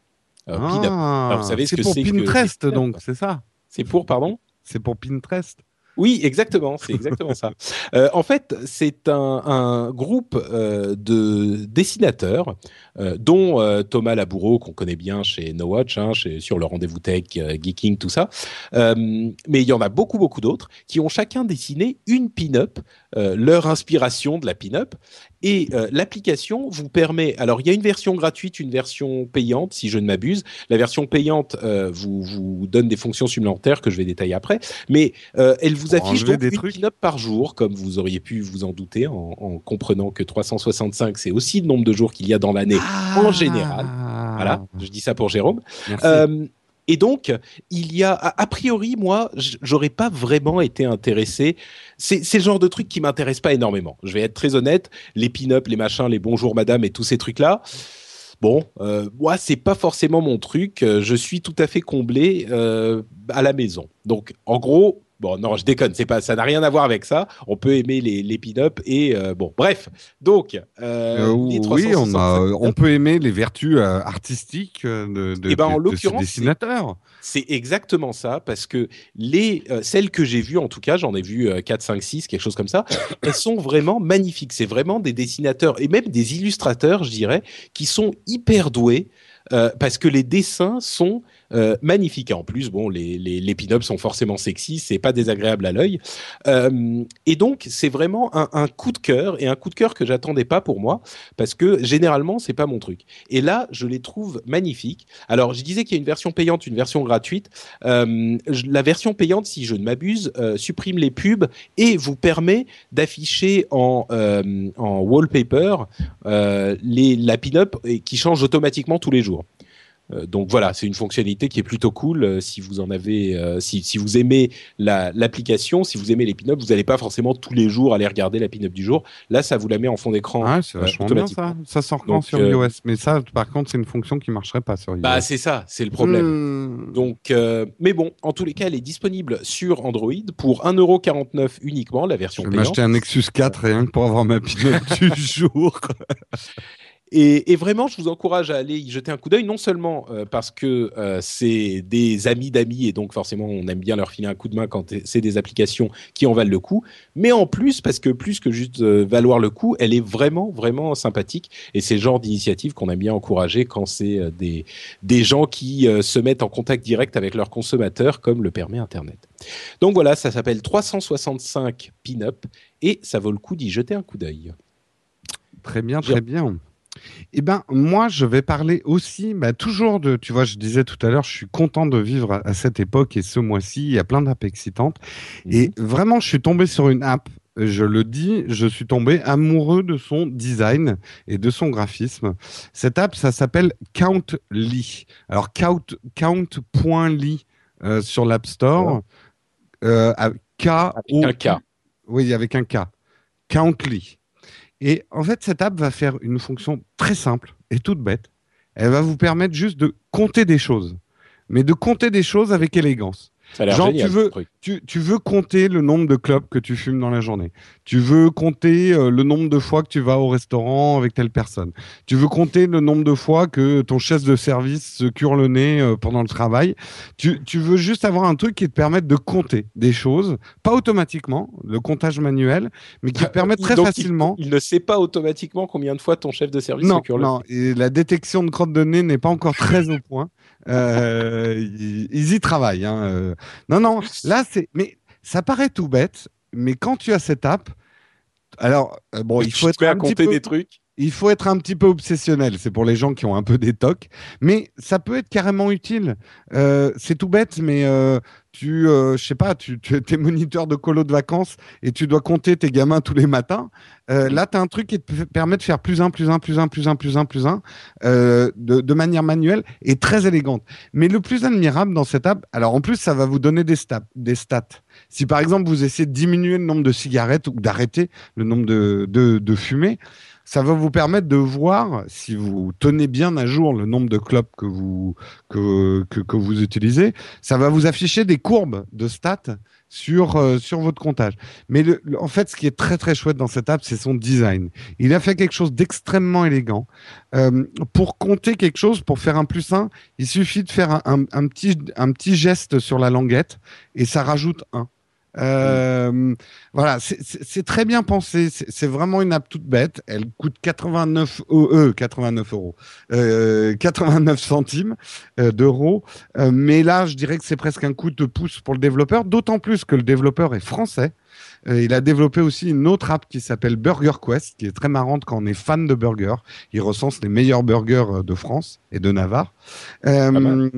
Ah, vous savez ce que c'est pour Pinterest donc, c'est ça? C'est pour, pardon? C'est pour Pinterest oui, exactement, c'est exactement ça. Euh, en fait, c'est un, un, groupe euh, de dessinateurs, euh, dont Thomas Laboureau, qu'on connaît bien chez No Watch, hein, chez, sur le rendez-vous tech, Geeking, tout ça. Mais il y en a beaucoup, beaucoup d'autres qui ont chacun dessiné une pin-up, leur inspiration de la pin-up, et euh, l'application vous permet. Alors, il y a une version gratuite, une version payante, si je ne m'abuse. La version payante euh, vous, vous donne des fonctions supplémentaires que je vais détailler après. Mais euh, elle vous affiche donc des une pin-up par jour, comme vous auriez pu vous en douter, en, en comprenant que 365, c'est aussi le nombre de jours qu'il y a dans l'année ah en général. Voilà, je dis ça pour Jérôme. Merci. Et donc, il y a, a priori, moi, j'aurais pas vraiment été intéressé. C'est le genre de truc qui m'intéresse pas énormément. Je vais être très honnête. Les pin-up, les machins, les bonjour madame et tous ces trucs-là. Bon, euh, moi, c'est pas forcément mon truc. Je suis tout à fait comblé euh, à la maison. Donc, en gros, Bon, non, je déconne, c'est pas, ça n'a rien à voir avec ça. On peut aimer les, les pin-up et euh, bon, bref. Donc, euh, euh, oui, on, a, on peut aimer les vertus euh, artistiques de, de, et eh ben, en de, de dessinateurs. C'est exactement ça, parce que les celles que j'ai vues, en tout cas, j'en ai vu 4, 5, 6, quelque chose comme ça, elles sont vraiment magnifiques. C'est vraiment des dessinateurs et même des illustrateurs, je dirais, qui sont hyper doués. parce que les dessins sont euh, magnifique. Et en plus, bon, les, les, pin-ups sont forcément sexy, c'est pas désagréable à l'œil. Euh, et donc, c'est vraiment un, un, coup de cœur et un coup de cœur que j'attendais pas pour moi parce que généralement, c'est pas mon truc. Et là, je les trouve magnifiques. Alors, je disais qu'il y a une version payante, une version gratuite. Euh, la version payante, si je ne m'abuse, euh, supprime les pubs et vous permet d'afficher en, en wallpaper les, la pin-up qui change automatiquement tous les jours. Euh, donc voilà, c'est une fonctionnalité qui est plutôt cool euh, si vous en avez, euh, si, si, vous aimez l'application, si vous aimez les pin-ups, vous n'allez pas forcément tous les jours aller regarder la pin-up du jour. Là, ça vous la met en fond d'écran. Ah, c'est vachement bien ça. Ça sort quand sur iOS, mais ça, par contre, c'est une fonction qui marcherait pas sur iOS. Bah c'est ça, c'est le problème. Hmm. Donc, mais bon, en tous les cas, elle est disponible sur Android pour 1,49€ uniquement, la version Je vais m'acheter un Nexus 4 rien que pour avoir ma pin-up du jour. Et, et, vraiment, je vous encourage à aller y jeter un coup d'œil, non seulement euh, parce que euh, c'est des amis d'amis et donc forcément on aime bien leur filer un coup de main quand c'est des applications qui en valent le coup, mais en plus parce que plus que juste euh, valoir le coup, elle est vraiment vraiment sympathique et c'est le genre d'initiative qu'on aime bien encourager quand c'est des des gens qui se mettent en contact direct avec leurs consommateurs comme le permet Internet. Donc voilà, ça s'appelle 365 Pin-up et ça vaut le coup d'y jeter un coup d'œil. Très bien, très bien. Eh ben, moi, je vais parler aussi, bah, toujours de, tu vois, je disais tout à l'heure, je suis content de vivre à, cette époque et ce mois-ci, il y a plein d'apps excitantes. Et mhm. vraiment, je suis tombé sur une app, je le dis, je suis tombé amoureux de son design et de son graphisme. Cette app, ça s'appelle Countly. Alors, count, count.ly euh, sur l'App Store. Euh, K, avec un K. Oui, avec un K. Countly. Et en fait, cette app va faire une fonction très simple et toute bête. Elle va vous permettre juste de compter des choses, mais de compter des choses avec élégance. Genre, tu veux, tu, tu, veux compter le nombre de clubs que tu fumes dans la journée. Tu veux compter euh, le nombre de fois que tu vas au restaurant avec telle personne. Tu veux compter le nombre de fois que ton chef de service se cure le nez euh, pendant le travail. Tu, tu, veux juste avoir un truc qui te permette de compter des choses, pas automatiquement, le comptage manuel, mais qui te permette très facilement. Il, ne sait pas automatiquement combien de fois ton chef de service se cure le nez. Non, et la détection de crotte de nez n'est pas encore très au point. Euh, ils, y travaillent. Hein. Euh. Non, non, là, c'est. Mais ça paraît tout bête, mais quand tu as cette app, alors, euh, bon, il faut être. à compter des trucs il faut être un petit peu obsessionnel. C'est pour les gens qui ont un peu des tocs, mais ça peut être carrément utile. Euh, c'est tout bête, mais euh, tu, euh, je sais pas, tu, tu es moniteur de colo de vacances et tu dois compter tes gamins tous les matins. Euh, là, tu as un truc qui te permet de faire plus un, plus un, plus un, plus un, plus un, plus un, euh, de, de, manière manuelle et très élégante. Mais le plus admirable dans cette app, alors en plus, ça va vous donner des stats. Des stats. Si par exemple vous essayez de diminuer le nombre de cigarettes ou d'arrêter le nombre de, de, de fumées, ça va vous permettre de voir si vous tenez bien à jour le nombre de clubs que vous que, que, vous utilisez. Ça va vous afficher des courbes de stats sur euh, sur votre comptage. Mais en fait, ce qui est très très chouette dans cette app, c'est son design. Il a fait quelque chose d'extrêmement élégant. Euh, pour compter quelque chose, pour faire un plus un, il suffit de faire un, petit un petit geste sur la languette et ça rajoute un. Euh, voilà, c'est très bien pensé. C'est vraiment une app toute bête. Elle coûte 89 euh, 89 euros, euh, 89 centimes euh, d'euros. Euh, mais là, je dirais que c'est presque un coup de pouce pour le développeur, d'autant plus que le développeur est français. Euh, il a développé aussi une autre app qui s'appelle Burger Quest, qui est très marrante quand on est fan de burgers. Il recense les meilleurs burgers euh, de France et de Navarre. Euh,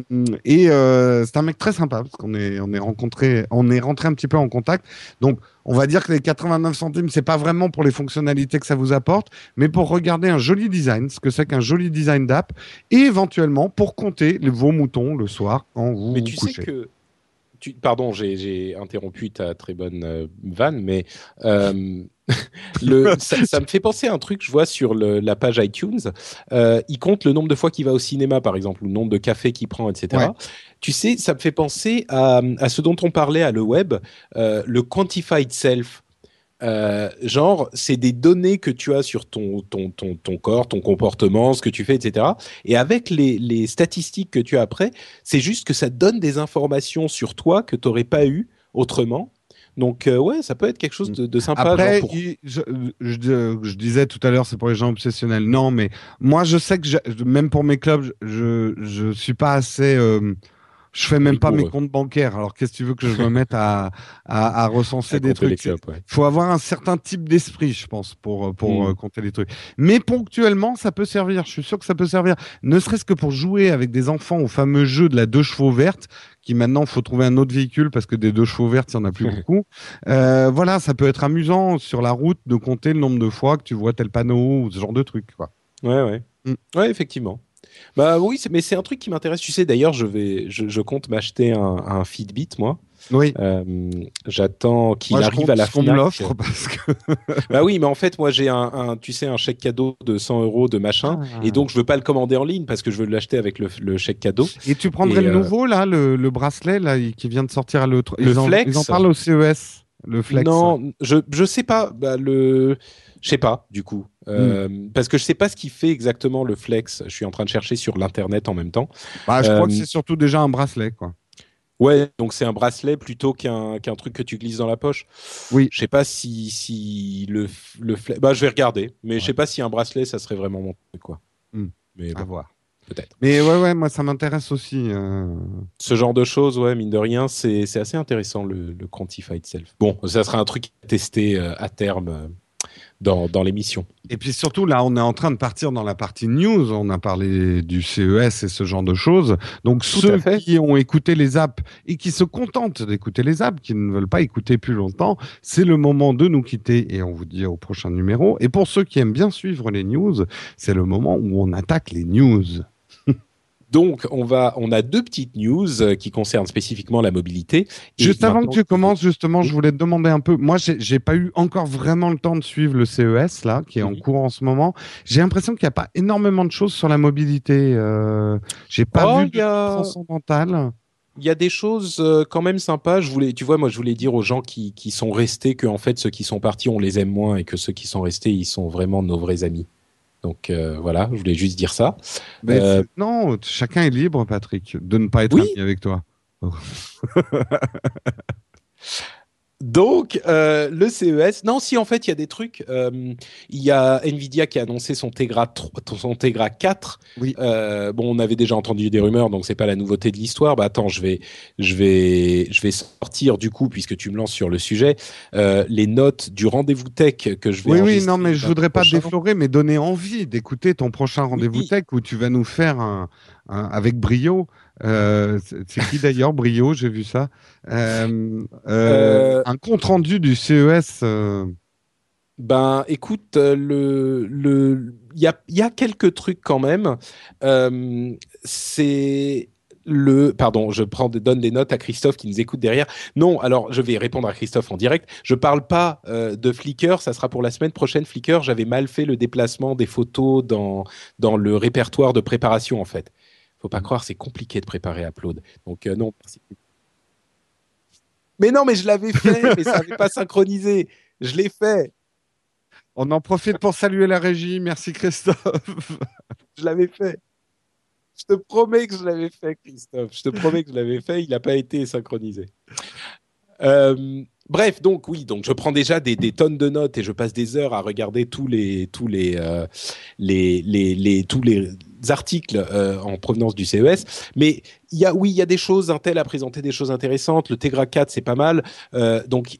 et euh, c'est un mec très sympa parce qu'on est on est rencontré, on est rentré un petit peu en contact. Donc on va dire que les 89 centimes, c'est pas vraiment pour les fonctionnalités que ça vous apporte, mais pour regarder un joli design, ce que c'est qu'un joli design d'app, et éventuellement pour compter vos moutons le soir quand vous mais tu Sais que pardon, j'ai interrompu ta très bonne euh, vanne, mais euh, le, ça, ça, me fait penser à un truc que je vois sur le, la page iTunes. Euh, il compte le nombre de fois qu'il va au cinéma, par exemple, ou le nombre de cafés qu'il prend, etc. Ouais. Tu sais, ça me fait penser à, à ce dont on parlait à le web, le quantified self. Euh, genre, c'est des données que tu as sur ton, ton, ton, ton, corps, ton comportement, ce que tu fais, etc. Et avec les, les statistiques que tu as après, c'est juste que ça donne des informations sur toi que tu n'aurais pas eu autrement. Donc ouais, ça peut être quelque chose de, sympa. Après, je, je, disais tout à l'heure, c'est pour les gens obsessionnels. Non, mais moi, je sais que même pour mes clubs, je je suis pas assez je fais même pas mes comptes bancaires. Alors qu'est-ce que tu veux que je me mette à, à, à recenser des trucs? Il faut avoir un certain type d'esprit, je pense, pour pour hmm. euh, compter les trucs. Mais ponctuellement, ça peut servir. Je suis sûr que ça peut servir. Ne serait-ce que pour jouer avec des enfants au fameux jeu de la deux chevaux verte, qui maintenant faut trouver un autre véhicule parce que des deux chevaux vertes, il y en a plus beaucoup. Euh, voilà, ça peut être amusant sur la route de compter le nombre de fois que tu vois tel panneau ou ce genre de truc. Quoi. Ouais, ouais. Hmm. Ouais, effectivement. Bah oui, mais c'est un truc qui m'intéresse. Tu sais, d'ailleurs, je vais, je, compte m'acheter un, un, Fitbit, moi. Oui. Euh, j'attends qu'il arrive à la fin. l'offre parce que. bah oui, mais en fait, moi, j'ai un, tu sais, un chèque cadeau de 100 euros de machin, ah. et donc je veux pas le commander en ligne parce que je veux l'acheter avec le, chèque cadeau. Et tu prendrais le euh, nouveau là, le, bracelet là, qui vient de sortir à l'autre. Le flex. ils en parlent au CES. Le flex. Non, je je sais pas. Bah, le je sais pas, du coup. Euh, hmm. Parce que je sais pas ce qui fait exactement le flex. Je suis en train de chercher sur l'internet en même temps. Bah, je crois que euh, c'est surtout déjà un bracelet, quoi. Ouais, donc c'est un bracelet plutôt qu'un qu'un truc que tu glisses dans la poche. Oui. Je sais pas si si le le flex. Bah, je vais regarder, mais je sais pas si un bracelet ça serait vraiment mon truc, quoi. Hmm. Mais à voir. Peut-être. Mais ouais, ouais, moi ça m'intéresse aussi. Euh. Ce genre de choses, ouais, mine de rien, c'est assez intéressant le, le Quantified Self. Bon, ça sera un truc à tester à terme dans, dans l'émission. Et puis surtout, là, on est en train de partir dans la partie news. On a parlé du CES et ce genre de choses. Donc, ceux qui ont écouté les apps et qui se contentent d'écouter les apps, qui ne veulent pas écouter plus longtemps, c'est le moment de nous quitter et on vous dit au prochain numéro. Et pour ceux qui aiment bien suivre les news, c'est le moment où on attaque les news. Donc, on va, on a deux petites news euh, qui concernent spécifiquement la mobilité. Juste avant que tu commences, justement, je voulais te demander un peu. Moi, j'ai pas eu encore vraiment le temps de suivre le CES là, qui est en cours en ce moment. J'ai l'impression qu'il n'y a pas énormément de choses sur la mobilité. Euh, j'ai pas oh, vu de a... il y a des choses euh, quand même sympas. Je voulais, tu vois, moi, je voulais dire aux gens qui, qui sont restés que en fait, ceux qui sont partis, on les aime moins, et que ceux qui sont restés, ils sont vraiment nos vrais amis. Donc euh, voilà, je voulais juste dire ça. Euh, non, chacun est libre, Patrick, de ne pas être ami avec toi. Donc, euh, le CES, non, si en fait il y a des trucs, euh, il y a Nvidia qui a annoncé son Tegra, son Tegra 4. Oui. Euh, bon, on avait déjà entendu des rumeurs, donc c'est pas la nouveauté de l'histoire. Bah attends, je vais, je vais, je vais sortir du coup, puisque tu me lances sur le sujet, les notes du rendez-vous tech que je vais. Oui, oui, non, mais je voudrais pas déflorer, mais donner envie d'écouter ton prochain rendez-vous tech où tu vas nous faire un, avec brio euh, c'est qui d'ailleurs, Brio J'ai vu ça. Euh, euh, un compte rendu du CES. Ben, écoute, le le il y a, y a quelques trucs quand même. c'est le pardon, je prends donne des notes à Christophe qui nous écoute derrière. Non, alors je vais répondre à Christophe en direct. Je parle pas de Flickr, ça sera pour la semaine prochaine. Flickr, j'avais mal fait le déplacement des photos dans dans le répertoire de préparation en fait faut pas mm. croire, c'est compliqué de préparer Upload. Donc euh, non. Mais non, mais je l'avais fait, mais ça n'avait pas synchronisé. Je l'ai fait. On en profite pour saluer la régie. Merci Christophe. je l'avais fait. Je te promets que je l'avais fait, Christophe. Je te promets que je l'avais fait. Il n'a pas été synchronisé. Euh, bref, donc oui, donc je prends déjà des, tonnes de notes et je passe des heures à regarder tous les tous les, euh, les, les, les, tous les articles euh, en provenance du CES. Mais il y a, oui, il y a des choses. Intel a présenté des choses intéressantes. Le Tegra 4, c'est pas mal. Euh, donc,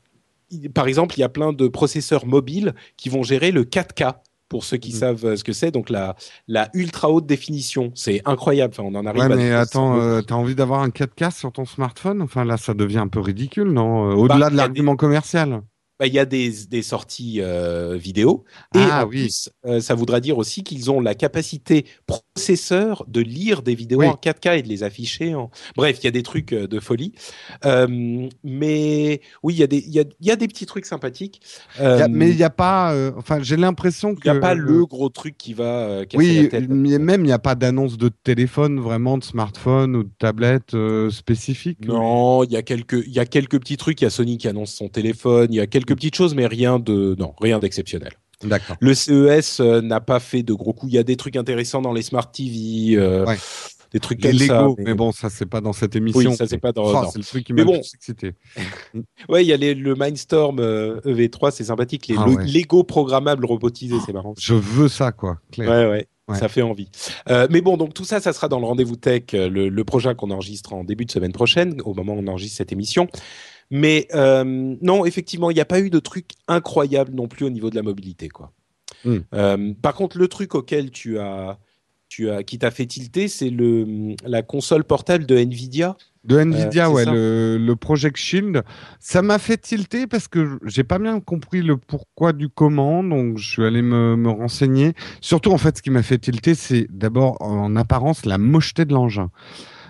par exemple, il y a plein de processeurs mobiles qui vont gérer le 4K pour ceux qui mm. savent euh, ce que c'est. Donc la, la ultra haute définition, c'est incroyable. Enfin, on en arrive. Ouais, mais attends, tu as envie d'avoir un 4K sur ton smartphone? Enfin là, ça devient un peu ridicule, non? Au-delà bah, de l'argument commercial. Bah, il y a des, des sorties euh, vidéo. Et ah, en oui. plus, euh, ça voudra dire aussi qu'ils ont la capacité processeur de lire des vidéos en 4K et de les afficher. En... Bref, il y a des trucs euh, de folie. mais oui, il y, a des, y, a, y a des petits trucs sympathiques. mais il n'y a pas. enfin, j'ai l'impression qu'il n'y a pas le gros truc qui va casser oui, la tête. Mais même, il n'y a pas d'annonce de téléphone, vraiment, de smartphone ou de tablette spécifique. Non, il y, a quelques, y a quelques petits trucs. Il y a Sony qui annonce son téléphone. Il y a quelques petites choses, mais rien de non, rien d'exceptionnel. D'accord. Le CES euh, n'a pas fait de gros coups. Il y a des trucs intéressants dans les smart TV. Euh, des trucs comme ça. Mais... bon, ça c'est pas dans cette émission. Oui, ça c'est pas dans. c'est le truc qui m'a bon. excité. ouais, il y a le Mindstorm EV3, e c'est sympathique. Les ah Lego programmables robotisés, c'est marrant. Je veux ça, quoi. Ouais, ouais. Ça fait envie. Euh, mais bon, donc tout ça, ça sera dans le rendez-vous tech, euh, le, le projet qu'on enregistre en début de semaine prochaine, au moment où on enregistre cette émission. Mais euh, non, effectivement, il n'y a pas eu de truc incroyable non plus au niveau de la mobilité, quoi. Hmm. Euh, par contre, le truc auquel tu as, tu as, qui t'a fait tilter, c'est le la console portable de Nvidia de Nvidia, euh, ouais, le, le, Project Shield. Ça m'a fait tilter parce que j'ai pas bien compris le pourquoi du comment, donc je suis allé me, me renseigner. Surtout, en fait, ce qui m'a fait tilter, c'est d'abord en apparence la mocheté de l'engin.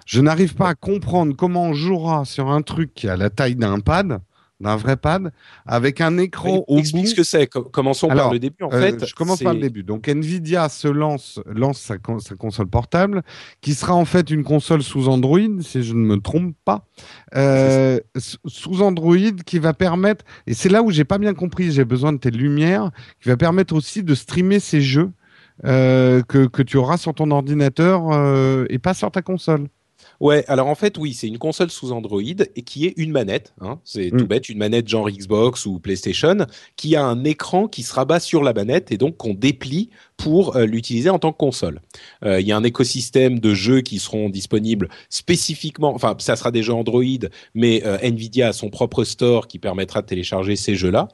Je n'arrive pas à comprendre comment on jouera sur un truc qui a la taille d'un pad d'un vrai pad avec un écran au explique bout. ce que c'est. Commençons par le début. En euh, fait, je commence par le début. Donc Nvidia se lance lance sa, console portable, qui sera en fait une console sous Android, si je ne me trompe pas, euh, sous Android, qui va permettre. Et c'est là où j'ai pas bien compris. J'ai besoin de tes lumières, qui va permettre aussi de streamer ces jeux euh, que, que tu auras sur ton ordinateur et pas sur ta console. Ouais, alors en fait, oui, c'est une console sous Android et qui est une manette. Hein, c'est tout mm. bête, une manette genre Xbox ou PlayStation qui a un écran qui se rabat sur la manette et donc qu'on déplie pour euh, l'utiliser en tant que console. Euh, il y a un écosystème de jeux qui seront disponibles spécifiquement. Enfin, ça sera des jeux Android, mais euh, Nvidia a son propre store qui permettra de télécharger ces jeux-là.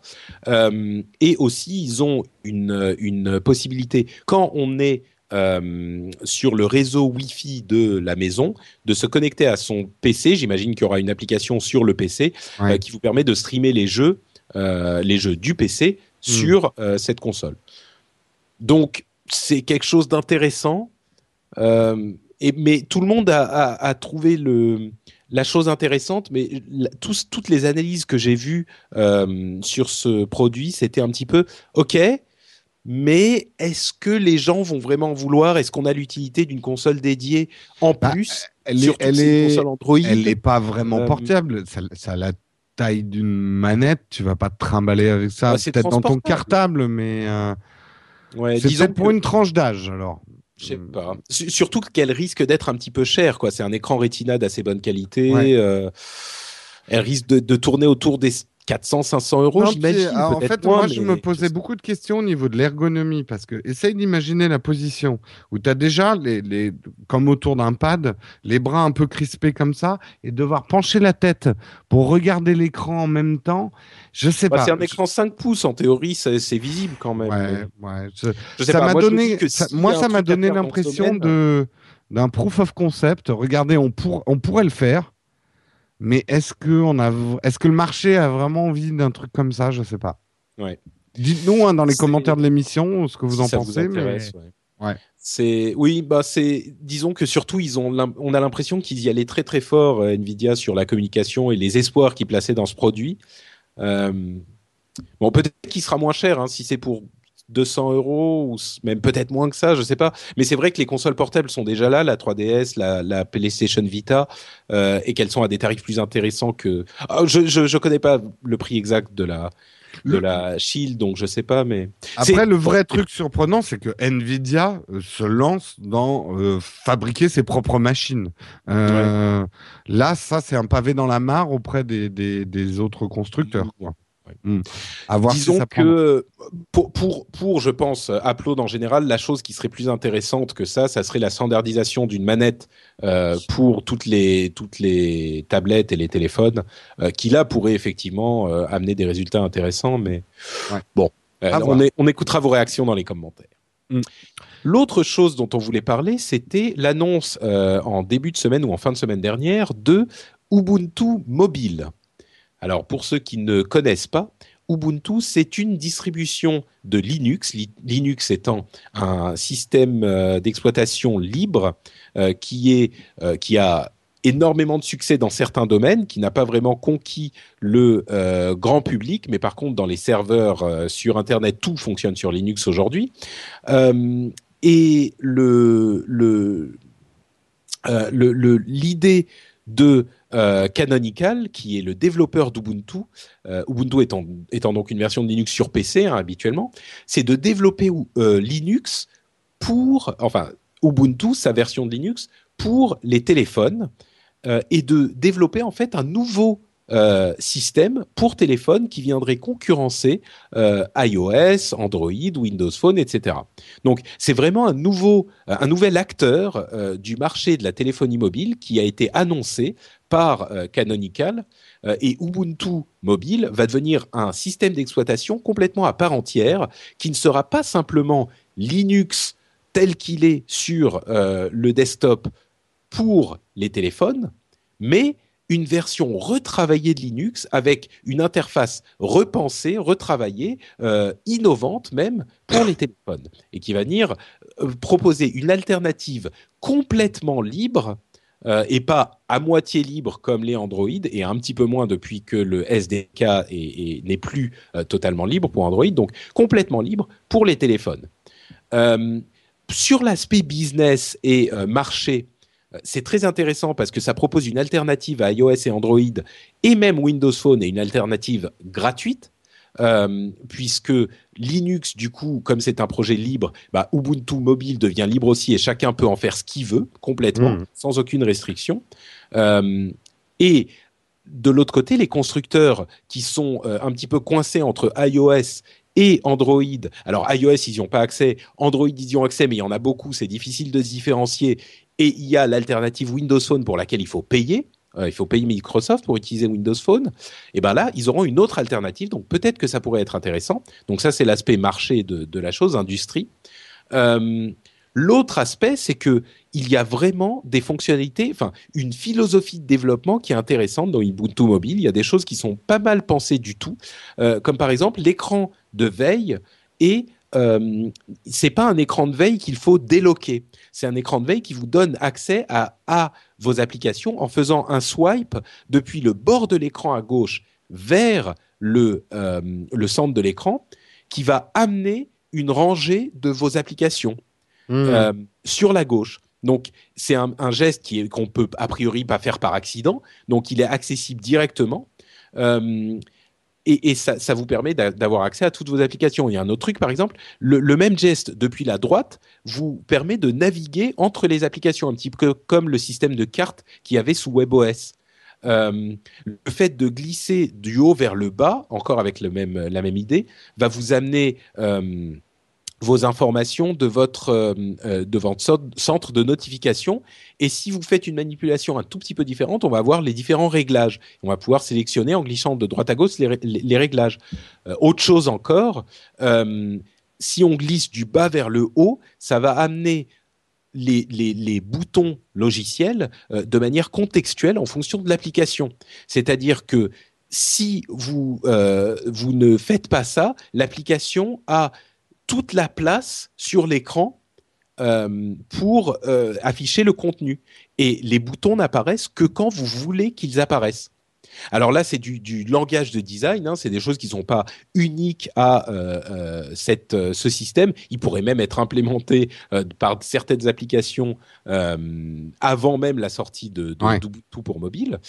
et aussi, ils ont une, une possibilité quand on est euh, sur le réseau Wi-Fi de la maison, de se connecter à son PC. J'imagine qu'il y aura une application sur le PC euh, qui vous permet de streamer les jeux, euh, les jeux du PC hmm. sur cette console. Donc c'est quelque chose d'intéressant. Mais tout le monde a, trouvé le, la chose intéressante, mais toutes les analyses que j'ai vues sur ce produit, c'était un petit peu OK mais est-ce que les gens vont vraiment vouloir? Est-ce qu'on a l'utilité d'une console dédiée en bah, plus? Elle est, elle est, Android Elle n'est pas vraiment euh, portable. Ça, a la taille d'une manette. Tu vas pas te trimballer avec ça. Bah, peut-être dans ton cartable, mais euh, ouais, c'est pour une tranche d'âge alors. Je sais pas. Surtout qu'elle risque d'être un petit peu chère, quoi. C'est un écran Retina d'assez bonne qualité. Euh, elle risque de, de, tourner autour des 400, 500 euros, j'imagine. En fait, moi, je me posais beaucoup de questions au niveau de l'ergonomie parce que essaye d'imaginer la position où tu as déjà, les, les, comme autour d'un pad, les bras un peu crispés comme ça et devoir pencher la tête pour regarder l'écran en même temps. Je sais bah, pas. C'est un écran 5 pouces, en théorie, c'est visible quand même. Ouais, ouais. ça m'a donné, moi, ça m'a donné l'impression de d'un proof of concept. Regardez, on, pour, on pourrait le faire mais est-ce que, on a, est-ce que le marché a vraiment envie d'un truc comme ça? Je ne sais pas. Ouais. Dites-nous hein, dans les commentaires de l'émission ce que vous en pensez. mais... ouais. C'est oui, bah c'est disons que surtout ils ont on a l'impression qu'ils y allaient très très fort euh, Nvidia sur la communication et les espoirs qu'ils plaçaient dans ce produit. Euh, bon, peut-être qu'il sera moins cher hein, si c'est pour 200 euros ou même peut-être moins que ça, je sais pas. Mais c'est vrai que les consoles portables sont déjà là, la 3DS, la, la PlayStation Vita, euh, et qu'elles sont à des tarifs plus intéressants que. Ah, je, je, je connais pas le prix exact de la de la Shield, donc je sais pas, mais après le vrai truc surprenant, c'est que Nvidia euh, se lance dans euh, fabriquer ses propres machines. Euh, Là, ça c'est un pavé dans la mare auprès des, des, des autres constructeurs. Quoi. Hmm. Disons que pour, pour, pour, je pense, Upload en général, la chose qui serait plus intéressante que ça, ça serait la standardisation d'une manette euh, pour toutes les, toutes les tablettes et les téléphones, euh, qui là pourrait effectivement euh, amener des résultats intéressants. Mais bon, on, est, on, écoutera vos réactions dans les commentaires. Hmm. L'autre chose dont on voulait parler, c'était l'annonce en début de semaine ou en fin de semaine dernière de Ubuntu Mobile. Alors pour ceux qui ne connaissent pas, Ubuntu, c'est une distribution de Linux, Linux étant un système euh, d'exploitation libre euh, qui, est, euh, qui a énormément de succès dans certains domaines, qui n'a pas vraiment conquis le grand public, mais par contre dans les serveurs sur Internet, tout fonctionne sur Linux aujourd'hui. et le, le, l'idée de euh, Canonical, qui est le développeur d'Ubuntu, euh, Ubuntu étant, donc une version de Linux sur PC hein, habituellement, c'est de développer euh, Linux pour, enfin Ubuntu, sa version de Linux, pour les téléphones et de développer en fait un nouveau euh, système pour téléphone qui viendrait concurrencer euh, iOS, Android, Windows Phone, etc. Donc c'est vraiment un nouveau, euh, un nouvel acteur du marché de la téléphonie mobile qui a été annoncé par Canonical et Ubuntu Mobile va devenir un système d'exploitation complètement à part entière qui ne sera pas simplement Linux tel qu'il est sur le desktop pour les téléphones, mais une version retravaillée de Linux avec une interface repensée, retravaillée, euh, innovante même pour les téléphones et qui va venir euh, proposer une alternative complètement libre euh, et pas à moitié libre comme les Android et un petit peu moins depuis que le SDK n'est plus totalement libre pour Android, donc complètement libre pour les téléphones. sur l'aspect business et marché c'est très intéressant parce que ça propose une alternative à iOS et Android et même Windows Phone et une alternative gratuite. Euh, puisque Linux, du coup, comme c'est un projet libre, bah, Ubuntu Mobile devient libre aussi et chacun peut en faire ce qu'il veut complètement, mmh. sans aucune restriction. Euh, et de l'autre côté, les constructeurs qui sont euh, un petit peu coincés entre iOS et Android. Alors iOS, ils n'y ont pas accès. Android, ils y ont accès, mais il y en a beaucoup. C'est difficile de se différencier et il y a l'alternative Windows Phone pour laquelle il faut payer. Euh, il faut payer Microsoft pour utiliser Windows Phone. Et ben là, ils auront une autre alternative. Donc peut-être que ça pourrait être intéressant. Donc ça, c'est l'aspect marché de, la chose, industrie. Euh, l'autre aspect, c'est que il y a vraiment des fonctionnalités, enfin une philosophie de développement qui est intéressante dans Ubuntu Mobile. Il y a des choses qui sont pas mal pensées du tout, euh, comme par exemple l'écran de veille et euh, c'est pas un écran de veille qu'il faut déloquer. C'est un écran de veille qui vous donne accès à, à vos applications en faisant un swipe depuis le bord de l'écran à gauche vers le, euh, le centre de l'écran, qui va amener une rangée de vos applications hmm. euh, sur la gauche. Donc c'est un, un, geste qu'on peut a priori pas faire par accident. Donc il est accessible directement. Euh, et, ça, vous permet d'avoir accès à toutes vos applications. Il y a un autre truc, par exemple, le, même geste depuis la droite vous permet de naviguer entre les applications, un petit peu comme le système de cartes qu'il y avait sous WebOS. Euh, le fait de glisser du haut vers le bas, encore avec le même, la même idée, va vous amener euh, vos informations de votre, euh, euh, de votre centre de notification. Et si vous faites une manipulation un tout petit peu différente, on va voir les différents réglages. On va pouvoir sélectionner en glissant de droite à gauche les, les, réglages. Euh, autre chose encore, si on glisse du bas vers le haut, ça va amener les, les, les, boutons logiciels de manière contextuelle en fonction de l'application. C'est-à-dire que si vous, vous ne faites pas ça, l'application a toute la place sur l'écran euh, pour euh, afficher le contenu. Et les boutons n'apparaissent que quand vous voulez qu'ils apparaissent. Alors là, c'est du, langage de design, hein, c'est des choses qui ne sont pas uniques à euh, euh, cette, euh, ce système. Il pourrait même être implémenté par certaines applications avant même la sortie de, de pour mobile.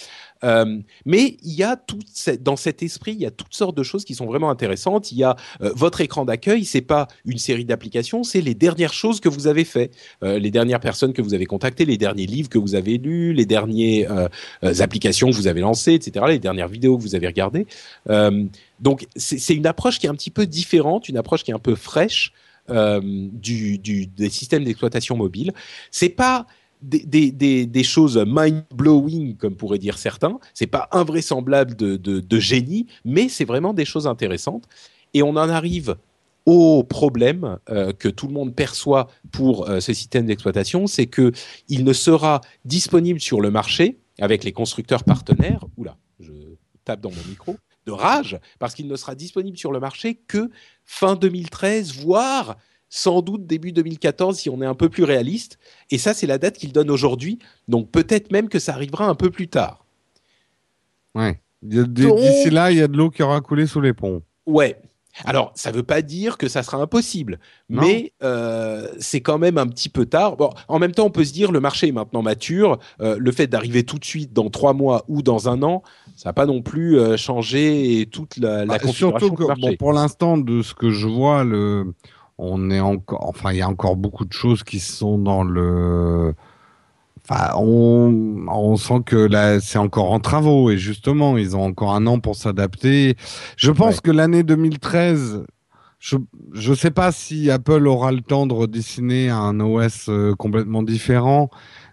mais il y a tout dans cet esprit, il y a toutes sortes de choses qui sont vraiment intéressantes. Il y a votre écran d'accueil, c'est pas une série d'applications, c'est les dernières choses que vous avez fait, les dernières personnes que vous avez contactées, les derniers livres que vous avez lus, les dernières applications que vous avez lancées, etc les dernières vidéos que vous avez regardées. Euh, donc c'est une approche qui est un petit peu différente, une approche qui est un peu fraîche euh, du, des systèmes d'exploitation mobile. C'est pas des, choses mind-blowing, comme pourraient dire certains. C'est pas invraisemblable de, génie, mais c'est vraiment des choses intéressantes. Et on en arrive au problème euh, que tout le monde perçoit pour ce système d'exploitation, c'est que il ne sera disponible sur le marché avec les constructeurs partenaires. Oula, je tape dans mon micro, de rage, parce qu'il ne sera disponible sur le marché que fin 2013, voire sans doute début 2014 si on est un peu plus réaliste. Et ça, c'est la date qu'il donne aujourd'hui. Donc peut-être même que ça arrivera un peu plus tard. Ouais. D'ici là, il y a de l'eau qui aura coulé sous les ponts. Ouais. Alors, ça ne veut pas dire que ça sera impossible, mais euh, c'est quand même un petit peu tard. Bon, en même temps, on peut se dire le marché est maintenant mature. Euh, le fait d'arriver tout de suite dans trois mois ou dans un an, ça n'a pas non plus euh, changé toute la, la bah, configuration Surtout que, bon, pour l'instant, de ce que je vois, le, on est encore, enfin, il y a encore beaucoup de choses qui sont dans le Enfin, on, on sent que là, c'est encore en travaux et justement, ils ont encore un an pour s'adapter. Je pense que l'année 2013, je ne sais pas si Apple aura le temps de redessiner un OS euh, complètement différent.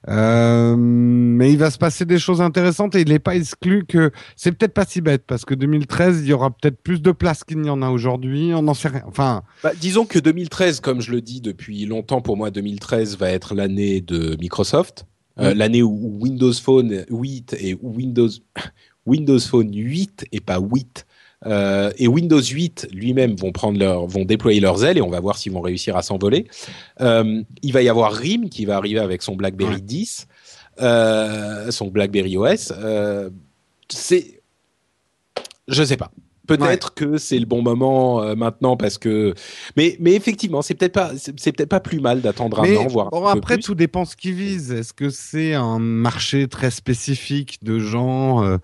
Euh, mais il va se passer des choses intéressantes et il n'est pas exclu que c'est peut-être pas si bête parce que 2013 il y aura peut-être plus de place qu'il n'y en a aujourd'hui. On n'en sait rien. Enfin, bah, disons que 2013, comme je le dis depuis longtemps, pour moi 2013 va être l'année de Microsoft, euh, l'année où Windows Phone 8 et Windows Windows Phone 8 et pas 8 euh, et Windows 8 lui-même vont prendre leur, vont déployer leurs ailes et on va voir s'ils vont réussir à s'envoler. Euh, il va y avoir RIM qui va arriver avec son BlackBerry 10, euh, son BlackBerry OS. C'est, je sais pas. Peut-être que c'est le bon moment euh, maintenant parce que, mais mais effectivement, c'est peut-être pas c'est peut-être pas plus mal d'attendre un an, voire. Bon, après, tout dépend ce qu'ils visent. Est-ce que c'est un marché très spécifique de gens euh,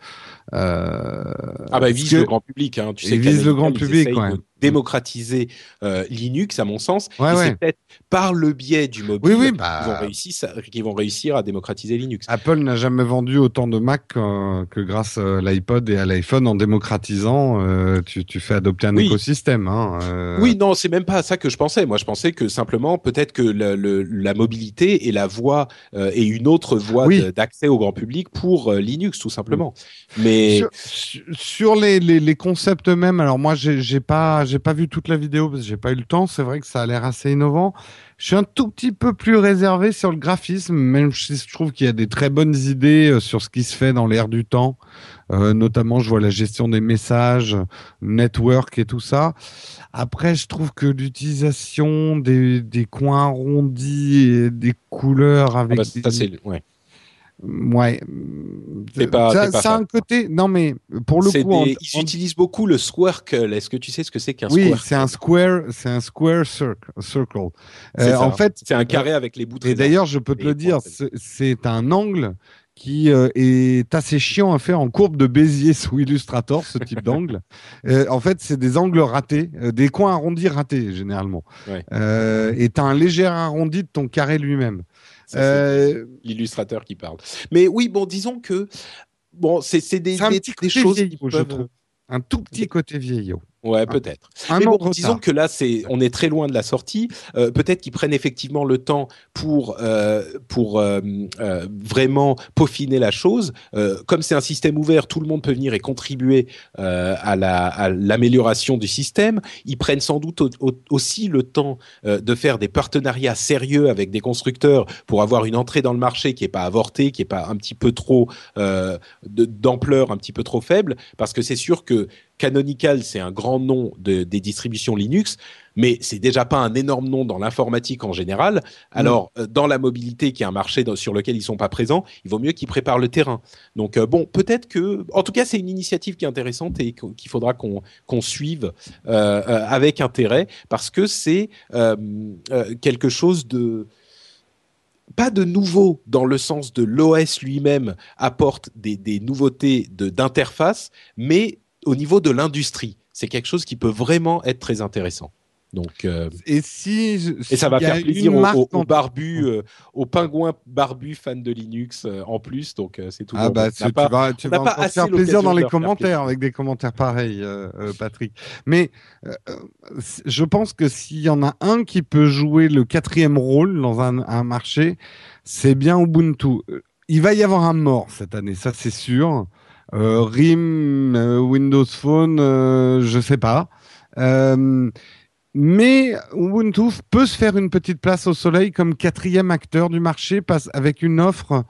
euh, Ah bah ils visent le grand public, hein. Tu sais, ils visent le grand public, ouais démocratiser euh, Linux, à mon sens. et c'est peut-être par le biais du mobile oui, bah... qu'ils, vont réussir, vont réussir à démocratiser Linux. Apple n'a jamais vendu autant de Mac que grâce à l'iPod et à l'iPhone en démocratisant, euh, tu, tu, fais adopter un écosystème. Hein, euh... Oui, non, c'est même pas à ça que je pensais. Moi, je pensais que simplement, peut-être que le, le, la mobilité et la voie euh, et une autre voie d'accès au grand public pour euh, Linux, tout simplement. Mais sur, sur les, les, les, concepts eux-mêmes, alors moi, j'ai pas j'ai pas vu toute la vidéo parce que j'ai pas eu le temps. C'est vrai que ça a l'air assez innovant. Je suis un tout petit peu plus réservé sur le graphisme, même si je trouve qu'il y a des très bonnes idées euh, sur ce qui se fait dans l'air du temps. Euh, notamment, je vois la gestion des messages, network et tout ça. Après, je trouve que l'utilisation des, des coins arrondis et des couleurs ah avec bah, des... ouais. Ouais. Pas, ça, a un côté. Non, mais pour le coup, ils utilisent beaucoup le squircle. Est-ce que tu sais ce que c'est qu'un oui, c'est un square, c'est un square circle. circle. Euh, en fait, c'est un carré avec les bouts. Et d'ailleurs, je peux te le dire, c'est un angle qui euh, est assez chiant à faire en courbe de Bézier sous Illustrator, ce type d'angle. Euh, en fait, c'est des angles ratés, des coins arrondis ratés généralement. Ouais. et tu as un léger arrondi de ton carré lui-même. Euh, l'illustrateur qui parle. Mais oui, bon, disons que bon, c'est des, des, des, choses peuvent... Un tout petit côté vieillot. Ouais, peut-être. Mais bon, disons que là, c'est, on est très loin de la sortie. Euh, peut-être qu'ils prennent effectivement le temps pour euh, pour euh, vraiment peaufiner la chose. Comme c'est un système ouvert, tout le monde peut venir et contribuer à, la, à l'amélioration du système. Ils prennent sans doute aussi le temps de faire des partenariats sérieux avec des constructeurs pour avoir une entrée dans le marché qui est pas avortée, qui est pas un petit peu trop d'ampleur, un petit peu trop faible, parce que c'est sûr que Canonical, c'est un grand nom de, des distributions Linux, mais c'est déjà pas un énorme nom dans l'informatique en général. Alors, euh, dans la mobilité, qui est un marché sur lequel ils sont pas présents, il vaut mieux qu'ils préparent le terrain. Donc, euh, bon, peut-être que, en tout cas, c'est une initiative qui est intéressante et qu'il faudra qu'on suive euh, avec intérêt parce que c'est quelque chose de pas de nouveau dans le sens de l'OS lui-même apporte des, des nouveautés d'interface, mais au niveau de l'industrie. C'est quelque chose qui peut vraiment être très intéressant. Donc, euh, et si, et ça va faire plaisir aux, aux, barbus, euh, aux pingouins barbus fans de Linux euh, en plus. Donc c'est tout. Ah bah tu, pas, vas, tu vas pas faire plaisir dans les commentaires avec des commentaires pareils, Patrick. Mais je pense que s'il y en a un qui peut jouer le quatrième rôle dans un, un marché, c'est bien Ubuntu. Il va y avoir un mort cette année, ça c'est sûr. Euh, RIM, euh, Windows Phone, euh, je sais pas. mais Ubuntu peut se faire une petite place au soleil comme quatrième acteur du marché avec une offre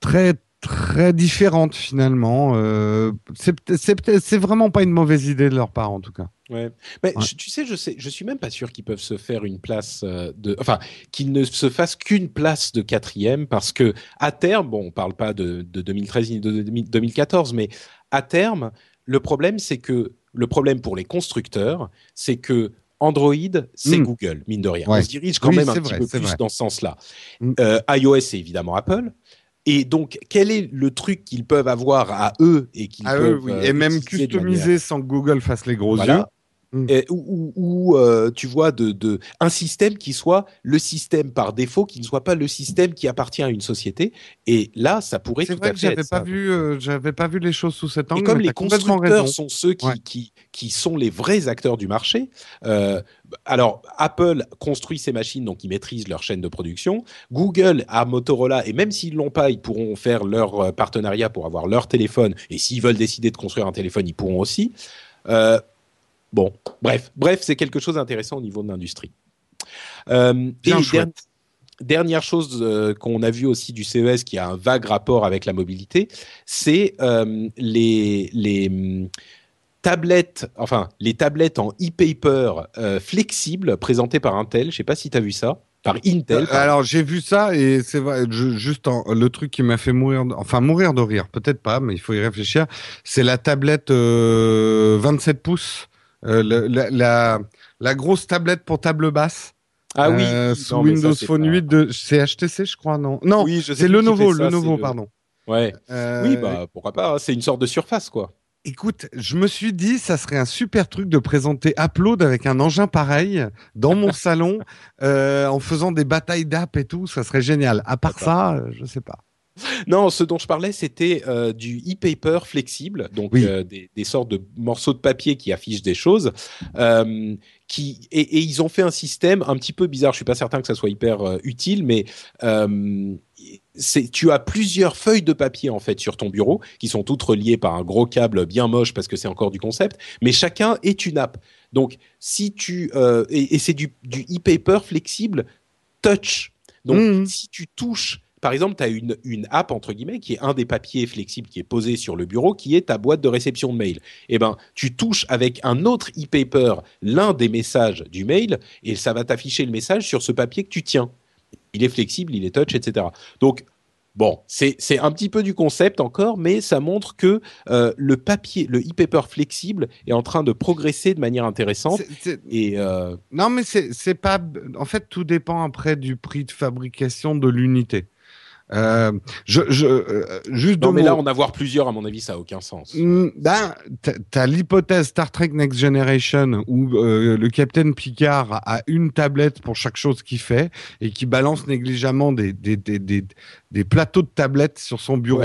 très très différente finalement. Euh, c'est vraiment pas une mauvaise idée de leur part en tout cas. Ouais. Mais tu sais, je sais, je suis même pas sûr qu'ils peuvent se faire une place euh, de, enfin, qu'ils ne se fassent qu'une place de quatrième parce que à terme, bon, on parle pas de, de 2013 ni de 2014, mais à terme, le problème c'est que le problème pour les constructeurs, c'est que Android, c'est hmm. Google, mine de rien. On se dirige quand même un petit peu plus dans ce sens-là. Hmm. Euh, iOS, c'est évidemment Apple. Et donc, quel est le truc qu'ils peuvent avoir à eux et qu'ils peuvent eux, oui. et même customiser sans que Google fasse les gros yeux Mm. ou, euh, tu vois de, de, un système qui soit le système par défaut, qui ne soit pas le système qui appartient à une société. Et là, ça pourrait tout vrai à que j'avais pas vu, euh, j'avais pas vu les choses sous cet angle. Et comme les constructeurs sont ceux qui, qui, qui, sont les vrais acteurs du marché. Euh, alors Apple construit ses machines, donc ils maîtrisent leur chaîne de production. Google a Motorola, et même s'ils l'ont pas, ils pourront faire leur partenariat pour avoir leur téléphone. Et s'ils veulent décider de construire un téléphone, ils pourront aussi. Euh, Bon, bref, bref, c'est quelque chose d'intéressant au niveau de l'industrie. Euh, dernière chose euh, qu'on a vu aussi du CES qui a un vague rapport avec la mobilité, c'est euh, les, les hum, tablettes, enfin les tablettes en e-paper flexibles présentées par Intel. Je ne sais pas si tu as vu ça. Par Intel. Alors j'ai vu ça et c'est vrai, juste le truc qui m'a fait mourir, enfin mourir de rire, peut-être pas, mais il faut y réfléchir. C'est la tablette 27 pouces euh, la, la, grosse tablette pour table basse. Ah oui, euh, sous Windows Phone 8 de c'est HTC, je crois, non? Non, oui, c'est le nouveau, le nouveau, pardon. Ouais. Euh, oui, bah pourquoi pas. Hein, c'est une sorte de surface, quoi. Écoute, je me suis dit, ça serait un super truc de présenter Upload avec un engin pareil dans mon salon, en faisant des batailles d'app et tout. Ça serait génial. À part ça, je sais pas. Non, ce dont je parlais, c'était euh, du e-paper flexible, donc euh, des, sortes de morceaux de papier qui affichent des choses. Euh, qui, et, ils ont fait un système un petit peu bizarre. Je suis pas certain que ça soit hyper utile, mais tu as plusieurs feuilles de papier en fait sur ton bureau qui sont toutes reliées par un gros câble bien moche parce que c'est encore du concept, mais chacun est une app. Donc si tu et, c'est du, du e-paper flexible touch. Donc mmh. si tu touches par exemple, tu as une, une, app, entre guillemets, qui est un des papiers flexibles qui est posé sur le bureau, qui est ta boîte de réception de mail. Eh ben, tu touches avec un autre e-paper l'un des messages du mail, et ça va t'afficher le message sur ce papier que tu tiens. Il est flexible, il est touch, etc. Donc, Bon, c'est un petit peu du concept encore, mais ça montre que euh, le papier, le e-paper flexible est en train de progresser de manière intéressante. Et euh, Non, mais c'est pas. En fait, tout dépend après du prix de fabrication de l'unité. Euh, je, je, euh, juste non, mais là, en avoir plusieurs, à mon avis, ça a aucun sens. Ben, t'as l'hypothèse Star Trek Next Generation où euh, le capitaine Picard a une tablette pour chaque chose qu'il fait et qui balance négligemment des, des, des, des, des plateaux de tablettes sur son bureau.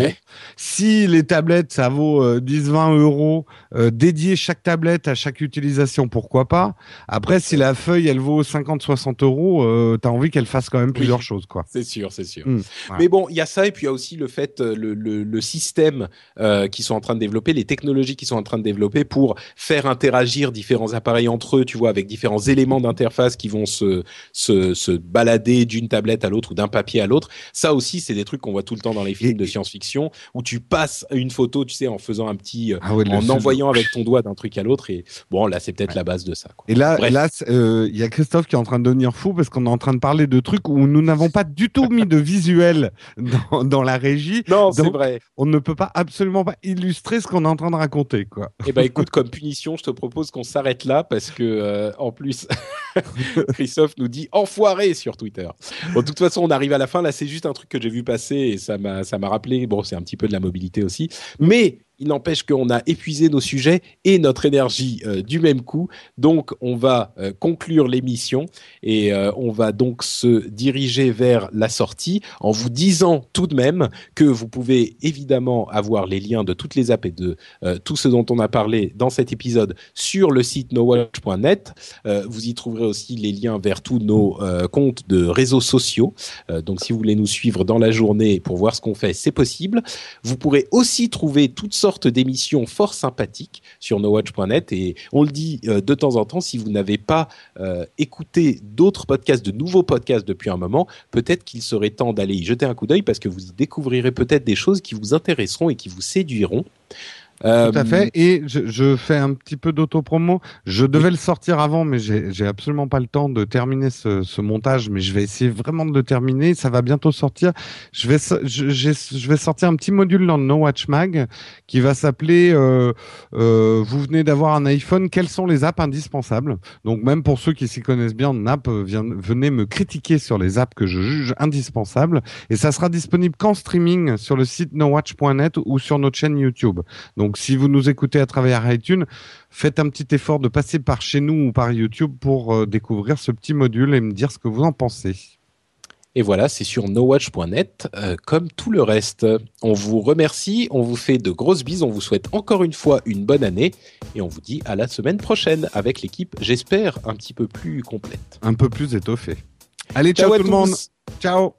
Si les tablettes, ça vaut 10-20 euros, dédier chaque tablette à chaque utilisation, pourquoi pas? Après, si la feuille, elle vaut 50-60 euros, t'as envie qu'elle fasse quand même plusieurs choses, quoi. C'est sûr, c'est sûr. Mm, mais bon, il y a ça et puis il y a aussi le fait, euh, le, le, le système euh, qui sont en train de développer, les technologies qui sont en train de développer pour faire interagir différents appareils entre eux, tu vois, avec différents éléments d'interface qui vont se, se, se balader d'une tablette à l'autre ou d'un papier à l'autre. Ça aussi, c'est des trucs qu'on voit tout le temps dans les films de science-fiction où tu passes une photo, tu sais, en faisant un petit, euh, ah en envoyant avec ton doigt d'un truc à l'autre. Et bon, là, c'est peut-être la base de ça. Quoi. Et là, là, euh, il y a Christophe qui est en train de devenir fou parce qu'on est en train de parler de trucs où nous n'avons pas du tout mis de visuel dans, dans la régie. Non, c'est vrai. On ne peut pas absolument pas illustrer ce qu'on est en train de raconter, quoi. Eh ben, écoute, comme punition, je te propose qu'on s'arrête là parce que, euh, en plus, Christophe nous dit enfoiré sur Twitter. Bon, de toute façon, on arrive à la fin. Là, c'est juste un truc que j'ai vu passer et ça m'a, ça m'a rappelé. Bon, c'est un petit peu de la mobilité aussi, mais il n'empêche qu'on a épuisé nos sujets et notre énergie euh, du même coup. Donc, on va euh, conclure l'émission et euh, on va donc se diriger vers la sortie en vous disant tout de même que vous pouvez évidemment avoir les liens de toutes les apps et de tout ce dont on a parlé dans cet épisode sur le site nowatch.net. vous y trouverez aussi les liens vers tous nos comptes de réseaux sociaux. donc, si vous voulez nous suivre dans la journée pour voir ce qu'on fait, c'est possible. Vous pourrez aussi trouver toutes sorte d'émission fort sympathique sur nowatch.net et on le dit euh, de temps en temps, si vous n'avez pas euh, écouté d'autres podcasts, de nouveaux podcasts depuis un moment, peut-être qu'il serait temps d'aller y jeter un coup d'œil parce que vous y découvrirez peut-être des choses qui vous intéresseront et qui vous séduiront. Tout à fait. Euh, et je, je fais un petit peu d'autopromo. Je devais le sortir avant, mais j'ai absolument pas le temps de terminer ce, ce, montage. Mais je vais essayer vraiment de le terminer. Ça va bientôt sortir. Je vais, je, je vais sortir un petit module dans No Watch Mag qui va s'appeler euh, euh, Vous venez d'avoir un iPhone. Quelles sont les apps indispensables? Donc même pour ceux qui s'y connaissent bien en app, venez me critiquer sur les apps que je juge indispensables. Et ça sera disponible qu'en streaming sur le site nowatch.net ou sur notre chaîne YouTube. Donc Donc si vous nous écoutez à travers iTunes, faites un petit effort de passer par chez nous ou par YouTube pour découvrir ce petit module et me dire ce que vous en pensez. Et voilà, c'est sur nowatch.net, euh, comme tout le reste. On vous remercie, on vous fait de grosses bises, on vous souhaite encore une fois une bonne année, et on vous dit à la semaine prochaine avec l'équipe, j'espère, un petit peu plus complète. Un peu plus étoffée. Allez, ciao, ciao tout le monde. Ciao.